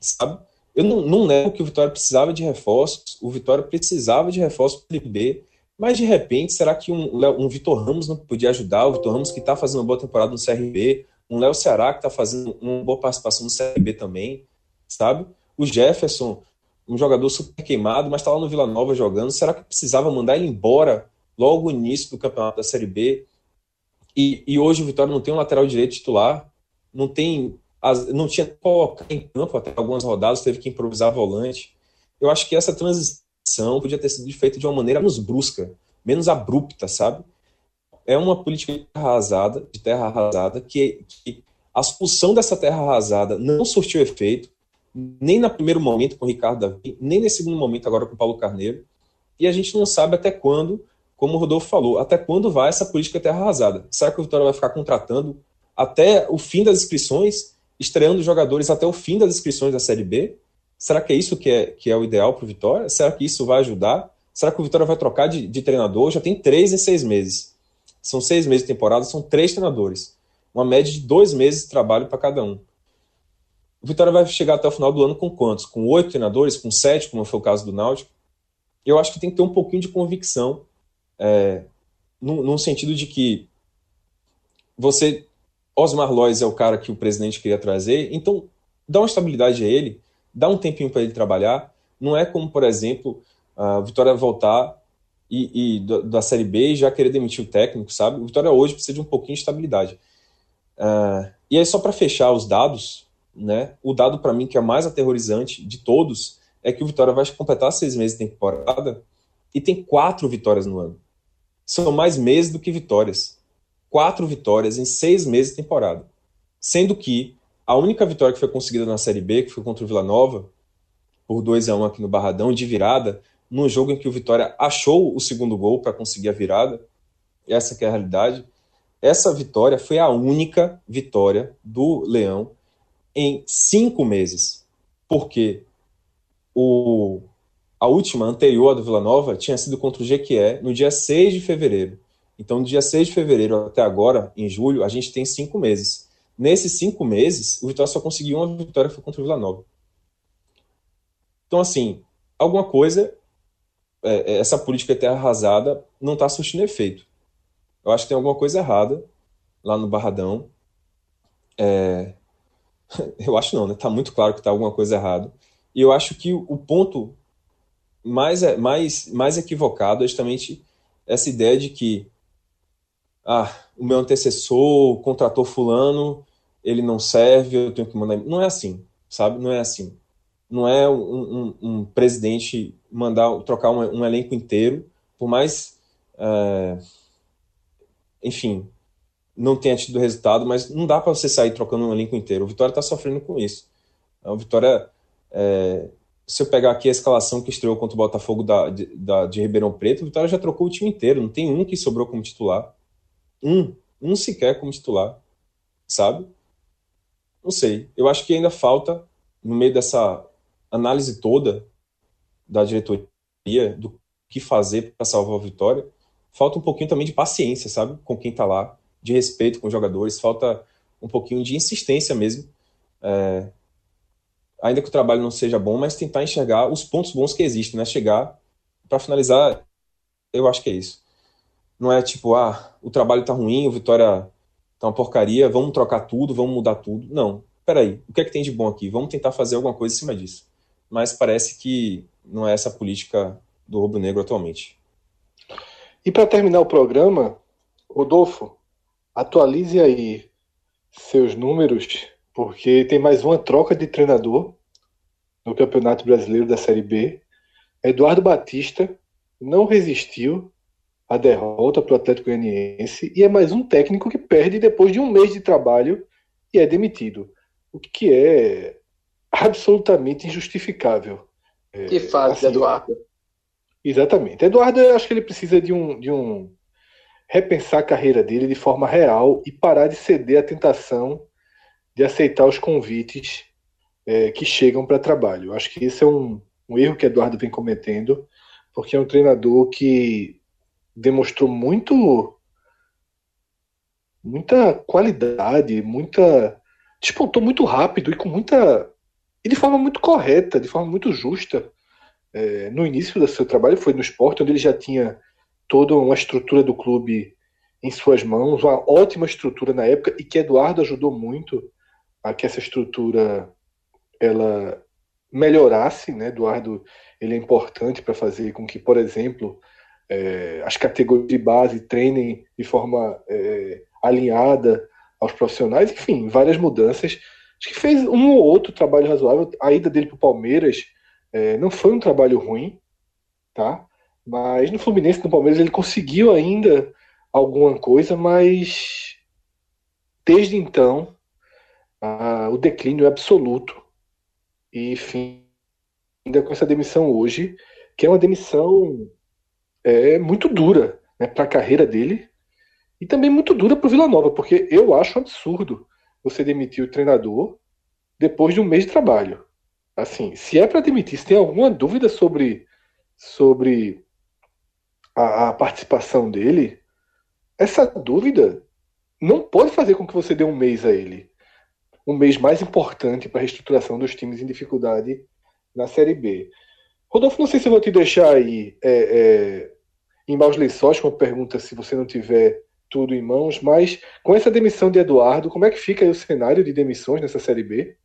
sabe? Eu não, não nego que o Vitória precisava de reforços, o Vitória precisava de reforços para B, mas de repente, será que um, um Vitor Ramos não podia ajudar? O Vitor Ramos que está fazendo uma boa temporada no CRB, um Léo Ceará que está fazendo uma boa participação no CRB também, sabe? O Jefferson um jogador super queimado, mas está lá no Vila Nova jogando. Será que precisava mandar ele embora logo no início do campeonato da Série B? E, e hoje o Vitória não tem um lateral direito titular, não tem, não tinha colocar em campo até algumas rodadas, teve que improvisar volante. Eu acho que essa transição podia ter sido feita de uma maneira menos brusca, menos abrupta, sabe? É uma política arrasada, de terra arrasada, que, que a expulsão dessa terra arrasada não surtiu efeito nem no primeiro momento com o Ricardo Davi, nem nesse segundo momento agora com o Paulo Carneiro. E a gente não sabe até quando, como o Rodolfo falou, até quando vai essa política terra arrasada. Será que o Vitória vai ficar contratando até o fim das inscrições, estreando jogadores até o fim das inscrições da Série B? Será que é isso que é, que é o ideal para o Vitória? Será que isso vai ajudar? Será que o Vitória vai trocar de, de treinador? Já tem três em seis meses. São seis meses de temporada, são três treinadores. Uma média de dois meses de trabalho para cada um. O Vitória vai chegar até o final do ano com quantos? Com oito treinadores? Com sete, como foi o caso do Náutico? Eu acho que tem que ter um pouquinho de convicção, é, no, no sentido de que você, Osmar Lois é o cara que o presidente queria trazer, então dá uma estabilidade a ele, dá um tempinho para ele trabalhar. Não é como, por exemplo, a Vitória voltar e, e da, Série B e já querer demitir o técnico, sabe? O Vitória hoje precisa de um pouquinho de estabilidade. Uh, e aí, só para fechar os dados, né? O dado para mim que é mais aterrorizante de todos é que o Vitória vai completar seis meses de temporada e tem quatro vitórias no ano. São mais meses do que vitórias. Quatro vitórias em seis meses de temporada. Sendo que a única vitória que foi conseguida na Série B, que foi contra o Vila Nova, por 2 a 1 um aqui no Barradão, de virada, num jogo em que o Vitória achou o segundo gol para conseguir a virada, essa é a realidade, essa vitória foi a única vitória do Leão em cinco meses. Porque o, a última, anterior do Vila Nova, tinha sido contra o Jequié no dia 6 de fevereiro. Então, do dia 6 de fevereiro até agora, em julho, a gente tem cinco meses. Nesses cinco meses, o Vitória só conseguiu uma vitória foi contra o Vila Nova. Então, assim, alguma coisa, é, é essa política terra arrasada não está surtindo efeito. Eu acho que tem alguma coisa errada lá no Barradão. É, eu acho não, né? Tá muito claro que tá alguma coisa errada. E eu acho que o ponto mais, mais, mais equivocado é justamente essa ideia de que ah, o meu antecessor contratou fulano, ele não serve, eu tenho que mandar. Não é assim, sabe? Não é assim. Não é um, um, um presidente mandar trocar um, um, elenco inteiro, por mais, é, enfim, não tenha tido resultado, mas não dá para você sair trocando um elenco inteiro. O Vitória está sofrendo com isso. O Vitória, é, se eu pegar aqui a escalação que estreou contra o Botafogo da, de, da, de Ribeirão Preto, o Vitória já trocou o time inteiro. Não tem um que sobrou como titular. Um, um sequer como titular, sabe? Não sei. Eu acho que ainda falta, no meio dessa análise toda da diretoria, do que fazer para salvar a vitória, falta um pouquinho também de paciência, sabe? Com quem está lá, de respeito com os jogadores, falta um pouquinho de insistência mesmo. É, ainda que o trabalho não seja bom, mas tentar enxergar os pontos bons que existem, né? Chegar, para finalizar, eu acho que é isso. Não é tipo, ah, o trabalho tá ruim, o Vitória tá uma porcaria, vamos trocar tudo, vamos mudar tudo. Não, peraí, o que é que tem de bom aqui? Vamos tentar fazer alguma coisa em cima disso. Mas parece que não é essa a política do Rubro Negro atualmente. E para terminar o programa, Rodolfo, atualize aí seus números, porque tem mais uma troca de treinador no Campeonato Brasileiro da Série B. Eduardo Batista não resistiu a derrota para o Atlético Goianiense e é mais um técnico que perde depois de um mês de trabalho e é demitido, o que é absolutamente injustificável. É, que faz, assim, Eduardo? Exatamente. Eduardo, eu acho que ele precisa de um, de um repensar a carreira dele de forma real e parar de ceder à tentação de aceitar os convites é, que chegam para trabalho. Eu acho que esse é um, um erro que Eduardo vem cometendo, porque é um treinador que demonstrou muito muita qualidade, muita despontou muito rápido e com muita e de forma muito correta, de forma muito justa. É, no início do seu trabalho foi no esporte, onde ele já tinha toda uma estrutura do clube em suas mãos, uma ótima estrutura na época e que Eduardo ajudou muito a que essa estrutura ela melhorasse, né? Eduardo ele é importante para fazer com que, por exemplo, é, as categorias de base treinem de forma é, alinhada aos profissionais, enfim, várias mudanças. Acho que fez um ou outro trabalho razoável. A ida dele para o Palmeiras é, não foi um trabalho ruim, tá? Mas no Fluminense, no Palmeiras, ele conseguiu ainda alguma coisa, mas desde então o declínio é absoluto. E, enfim, ainda com essa demissão hoje, que é uma demissão é muito dura né, para a carreira dele e também muito dura para o Vila Nova, porque eu acho absurdo você demitir o treinador depois de um mês de trabalho. Assim, se é para demitir, se tem alguma dúvida sobre, sobre a, a, participação dele, essa dúvida não pode fazer com que você dê um mês a ele. Um mês mais importante para a reestruturação dos times em dificuldade na Série B. Rodolfo, não sei se eu vou te deixar aí é, é, em maus lençóis, como pergunta se você não tiver tudo em mãos, mas com essa demissão de Eduardo, como é que fica o cenário de demissões nessa Série B?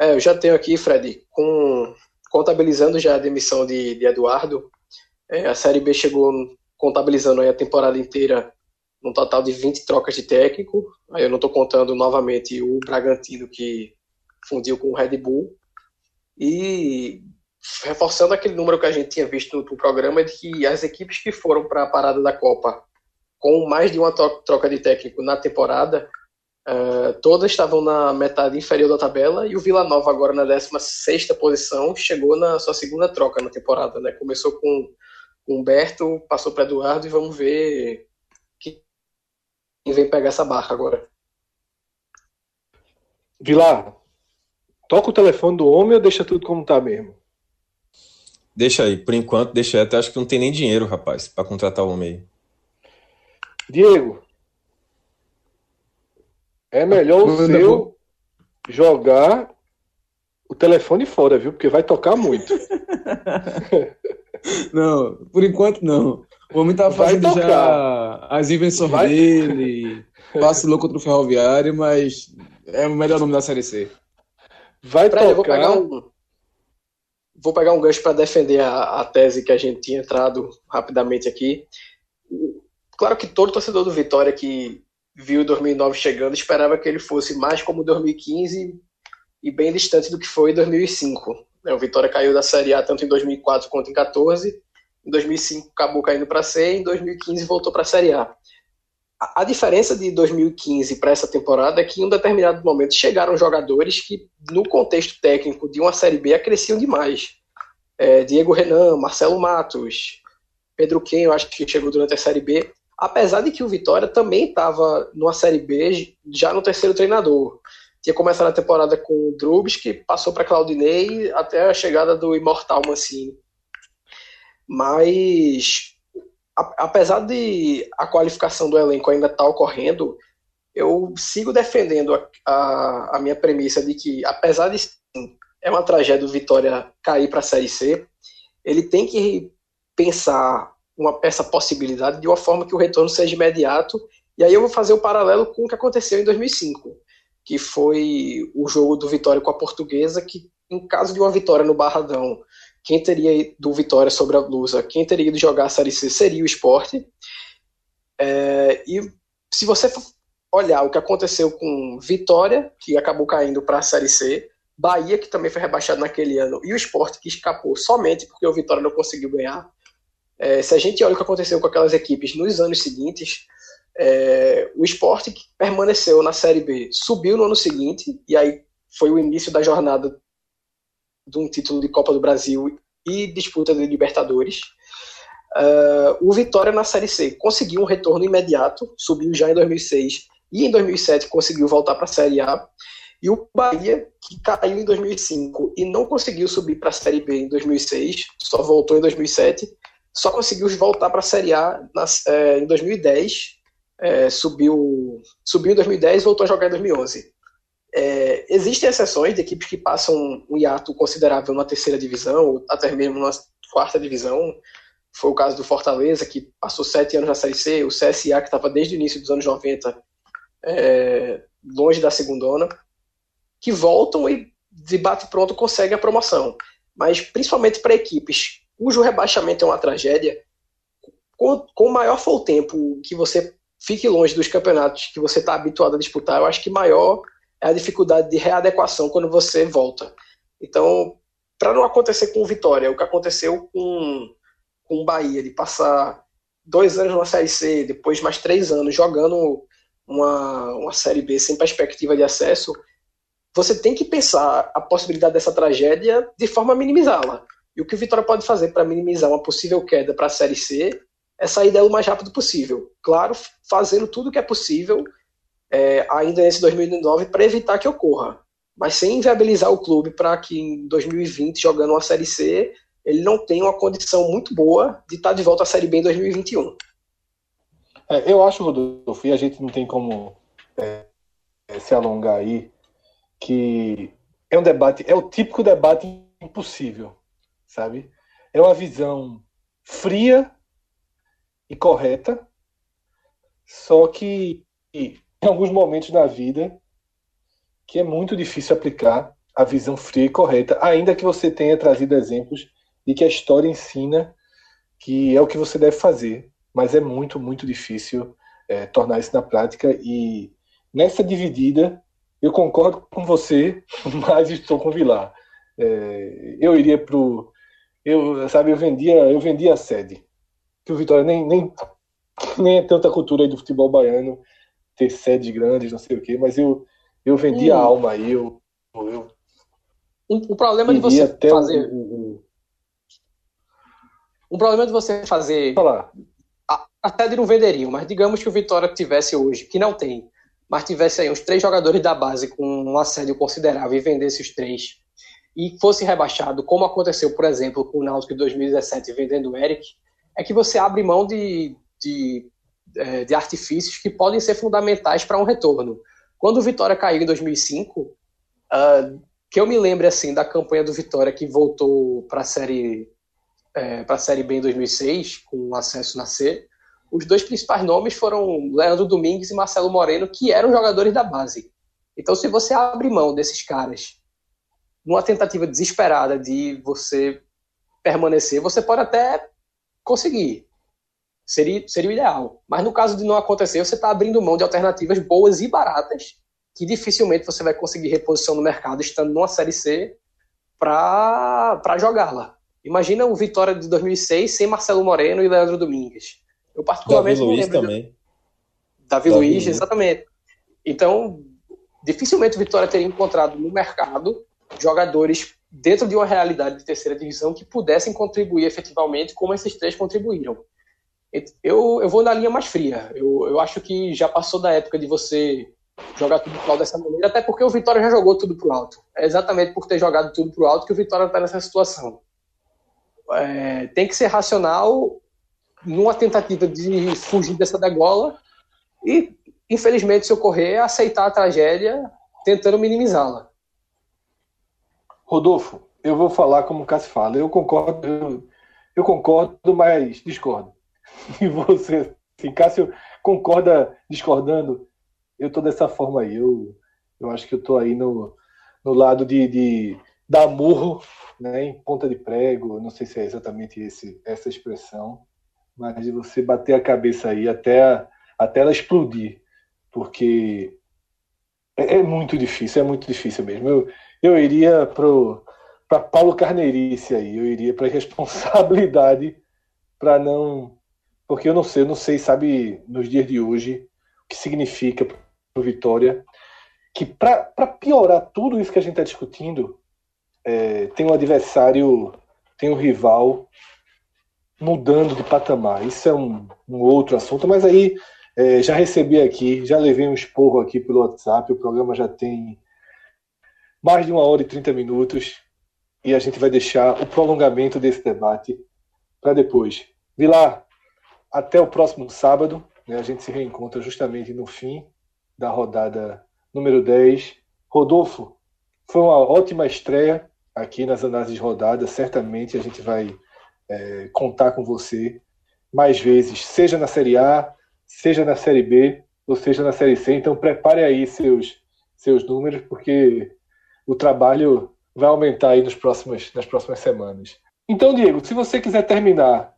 É, eu já tenho aqui, Fred, com, contabilizando já a demissão de, de Eduardo, é, a Série B chegou contabilizando a temporada inteira num total de 20 trocas de técnico, aí eu não estou contando novamente o Bragantino que fundiu com o Red Bull, e reforçando aquele número que a gente tinha visto no, no programa, de que as equipes que foram para a parada da Copa com mais de uma troca de técnico na temporada, uh, todas estavam na metade inferior da tabela e o Vila Nova agora na 16 posição chegou na sua segunda troca na temporada, né? Começou com, Humberto, passou para Eduardo e vamos ver que vem pegar essa barca agora. Vilar, toca o telefone do homem ou deixa tudo como tá mesmo? Deixa aí, por enquanto, deixa aí. Até acho que não tem nem dinheiro, rapaz, para contratar o homem aí. Diego, é melhor o seu jogar o telefone fora, viu? Porque vai tocar muito. não, por enquanto não. O homem tá fazendo já as invenções vai... dele, vacilou contra o Ferroviário, mas é o melhor nome da Série C. Vai Fred, tocar... Vou pegar um, vou pegar um gancho para defender a, a, tese que a gente tinha entrado rapidamente aqui. Claro que todo torcedor do Vitória que viu 2009 chegando esperava que ele fosse mais como 2015 e bem distante do que foi 2005. O Vitória caiu da Série A tanto em 2004 quanto em 2014 em 2005 acabou caindo para C, em 2015 voltou para a Série A. A diferença de 2015 para essa temporada é que em um determinado momento chegaram jogadores que, no contexto técnico de uma Série B, acresciam demais. É, Diego Renan, Marcelo Matos, Pedro Quem, eu acho que chegou durante a Série B, apesar de que o Vitória também estava numa Série B já no terceiro treinador. Tinha começado a temporada com o que passou para Claudinei até a chegada do Imortal Mancini. Mas, apesar de a qualificação do elenco ainda estar tá ocorrendo, eu sigo defendendo a, a, a, minha premissa de que, apesar de sim, é uma tragédia o Vitória cair para a Série C, ele tem que pensar uma, essa possibilidade de uma forma que o retorno seja imediato. E aí eu vou fazer o paralelo com o que aconteceu em 2005, que foi o jogo do Vitória com a Portuguesa, que em caso de uma vitória no Barradão quem teria do Vitória sobre a Lusa, quem teria ido jogar a Série C seria o esporte. É, e se você olhar o que aconteceu com Vitória, que acabou caindo para a Série C, Bahia, que também foi rebaixado naquele ano, e o esporte, que escapou somente porque o Vitória não conseguiu ganhar. É, se a gente olha o que aconteceu com aquelas equipes nos anos seguintes, é, o esporte que permaneceu na Série B subiu no ano seguinte, e aí foi o início da jornada de um título de Copa do Brasil e disputa de Libertadores. Uh, o Vitória na Série C conseguiu um retorno imediato, subiu já em 2006 e em 2007 conseguiu voltar para a Série A. E o Bahia, que caiu em 2005 e não conseguiu subir para a Série B em 2006, só voltou em 2007, só conseguiu voltar para a Série A é, em 2010, é, subiu, subiu em 2010 e voltou a jogar em 2011. É, existem exceções de equipes que passam um hiato considerável na terceira divisão, ou até mesmo na quarta divisão. Foi o caso do Fortaleza, que passou sete anos na Série C, o CSA, que estava desde o início dos anos 90 é, longe da segundona, que voltam e, de bate-pronto, conseguem a promoção. Mas, principalmente para equipes cujo rebaixamento é uma tragédia, com, com maior for o tempo que você fique longe dos campeonatos que você está habituado a disputar, eu acho que maior é a dificuldade de readequação quando você volta. Então, para não acontecer com o Vitória, o que aconteceu com, com o Bahia, de passar dois anos na Série C, depois mais três anos jogando uma, uma Série B sem perspectiva de acesso, você tem que pensar a possibilidade dessa tragédia de forma a minimizá-la. E o que o Vitória pode fazer para minimizar uma possível queda para a Série C é sair dela o mais rápido possível. Claro, fazendo tudo o que é possível é, ainda nesse 2009 para evitar que ocorra. Mas sem inviabilizar o clube para que em 2020, jogando uma Série C, ele não tenha uma condição muito boa de estar tá de volta à Série B em 2021. É, eu acho, Rodolfo, e a gente não tem como é, se alongar aí, que é um debate, é o típico debate impossível, sabe? É uma visão fria e correta, só que em alguns momentos na vida que é muito difícil aplicar a visão fria e correta, ainda que você tenha trazido exemplos de que a história ensina que é o que você deve fazer, mas é muito, muito difícil é, tornar isso na prática. E nessa dividida, eu concordo com você, mas estou com o Vilar. É, eu iria pro. Eu, sabe, eu vendia, eu vendia a sede. Que o Vitória nem, nem, nem é tanta cultura aí do futebol baiano ter sedes grandes, não sei o quê, mas eu, eu vendi hum. a alma aí, eu, eu o, problema de você fazer. O, o, o, problema de você fazer. Falar. A, a sede não venderiam, mas digamos que o Vitória tivesse hoje, que não tem, mas tivesse aí uns três jogadores da base com um assédio considerável e vendesse os três e fosse rebaixado, como aconteceu, por exemplo, com o Náutico em 2017 vendendo o Eric, é que você abre mão de, de, é, de artifícios que podem ser fundamentais para um retorno. Quando o Vitória caiu em 2005, uh, ah, que eu me lembre assim da campanha do Vitória que voltou para a série é, para a série B em 2006 com acesso na C, os dois principais nomes foram Leandro Domingues e Marcelo Moreno, que eram jogadores da base. Então, se você abre mão desses caras numa tentativa desesperada de você permanecer, você pode até conseguir. Seria, seria o ideal. Mas no caso de não acontecer, você está abrindo mão de alternativas boas e baratas que dificilmente você vai conseguir reposição no mercado estando numa Série C para jogá-la. Imagina o Vitória de 2006 sem Marcelo Moreno e Leandro Domingues. Eu particularmente Davi Luiz também. De... Davi, Davi Luiz, Luiz, exatamente. Então, dificilmente o Vitória teria encontrado no mercado jogadores dentro de uma realidade de terceira divisão que pudessem contribuir efetivamente como esses três contribuíram. Eu, eu vou na linha mais fria. Eu, eu acho que já passou da época de você jogar tudo pro alto dessa maneira, até porque o Vitória já jogou tudo pro alto. É exatamente por ter jogado tudo pro alto que o Vitória está nessa situação. É, tem que ser racional numa tentativa de fugir dessa degola e, infelizmente, se ocorrer, aceitar a tragédia tentando minimizá-la. Rodolfo, eu vou falar como o Cássio fala. Eu concordo, eu, eu concordo, mas discordo. E você, se Cássio concorda discordando, eu tô dessa forma aí. Eu, eu acho que eu tô aí no, no lado de, de dar murro né, em ponta de prego. Não sei se é exatamente esse, essa expressão mas de você bater a cabeça aí até, até ela explodir, porque é, é muito difícil, é muito difícil mesmo. Eu, eu iria para Paulo Carneirice aí, eu iria para responsabilidade para não. Porque eu não sei, eu não sei, sabe, nos dias de hoje, o que significa para Vitória, que para piorar tudo isso que a gente está discutindo, é, tem um adversário, tem um rival mudando de patamar. Isso é um, um outro assunto, mas aí é, já recebi aqui, já levei um esporro aqui pelo WhatsApp, o programa já tem mais de uma hora e 30 minutos e a gente vai deixar o prolongamento desse debate para depois. Vilar, até o próximo sábado, né, a gente se reencontra justamente no fim da rodada número 10. Rodolfo, foi uma ótima estreia aqui nas análises de rodada, certamente a gente vai é, contar com você mais vezes, seja na Série A, seja na Série B, ou seja na Série C. Então prepare aí seus, seus números, porque o trabalho vai aumentar aí nos próximos, nas próximas semanas. Então, Diego, se você quiser terminar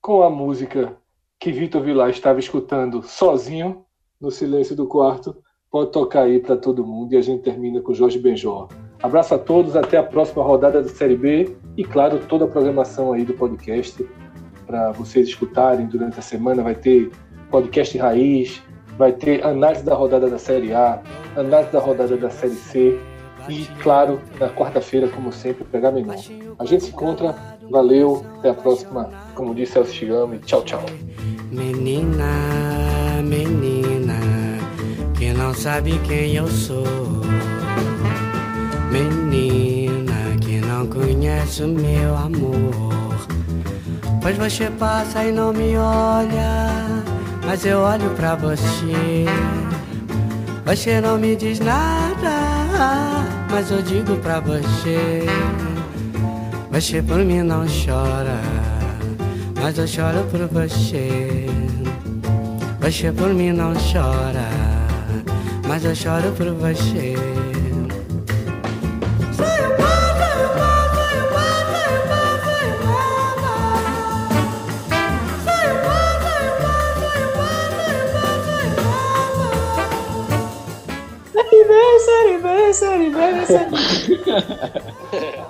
com a música que Vitor Vilar estava escutando sozinho, no silêncio do quarto, pode tocar aí para todo mundo e a gente termina com Jorge Benjó. Abraço a todos, até a próxima rodada da Série B e, claro, toda a programação aí do podcast para vocês escutarem durante a semana. Vai ter podcast raiz, vai ter análise da rodada da Série A, análise da rodada da Série C e, claro, na quarta-feira, como sempre, pegar menor. A gente se encontra, valeu, até a próxima. Como disse Elcio Chigami, tchau, tchau. Menina, menina, que não sabe quem eu sou Menina que não conhece o meu amor. Pois você passa e não me olha, mas eu olho pra você. Você não me diz nada, mas eu digo pra você. Você por mim não chora, mas eu choro por você. Você por mim não chora, mas eu choro por você. Série B, série.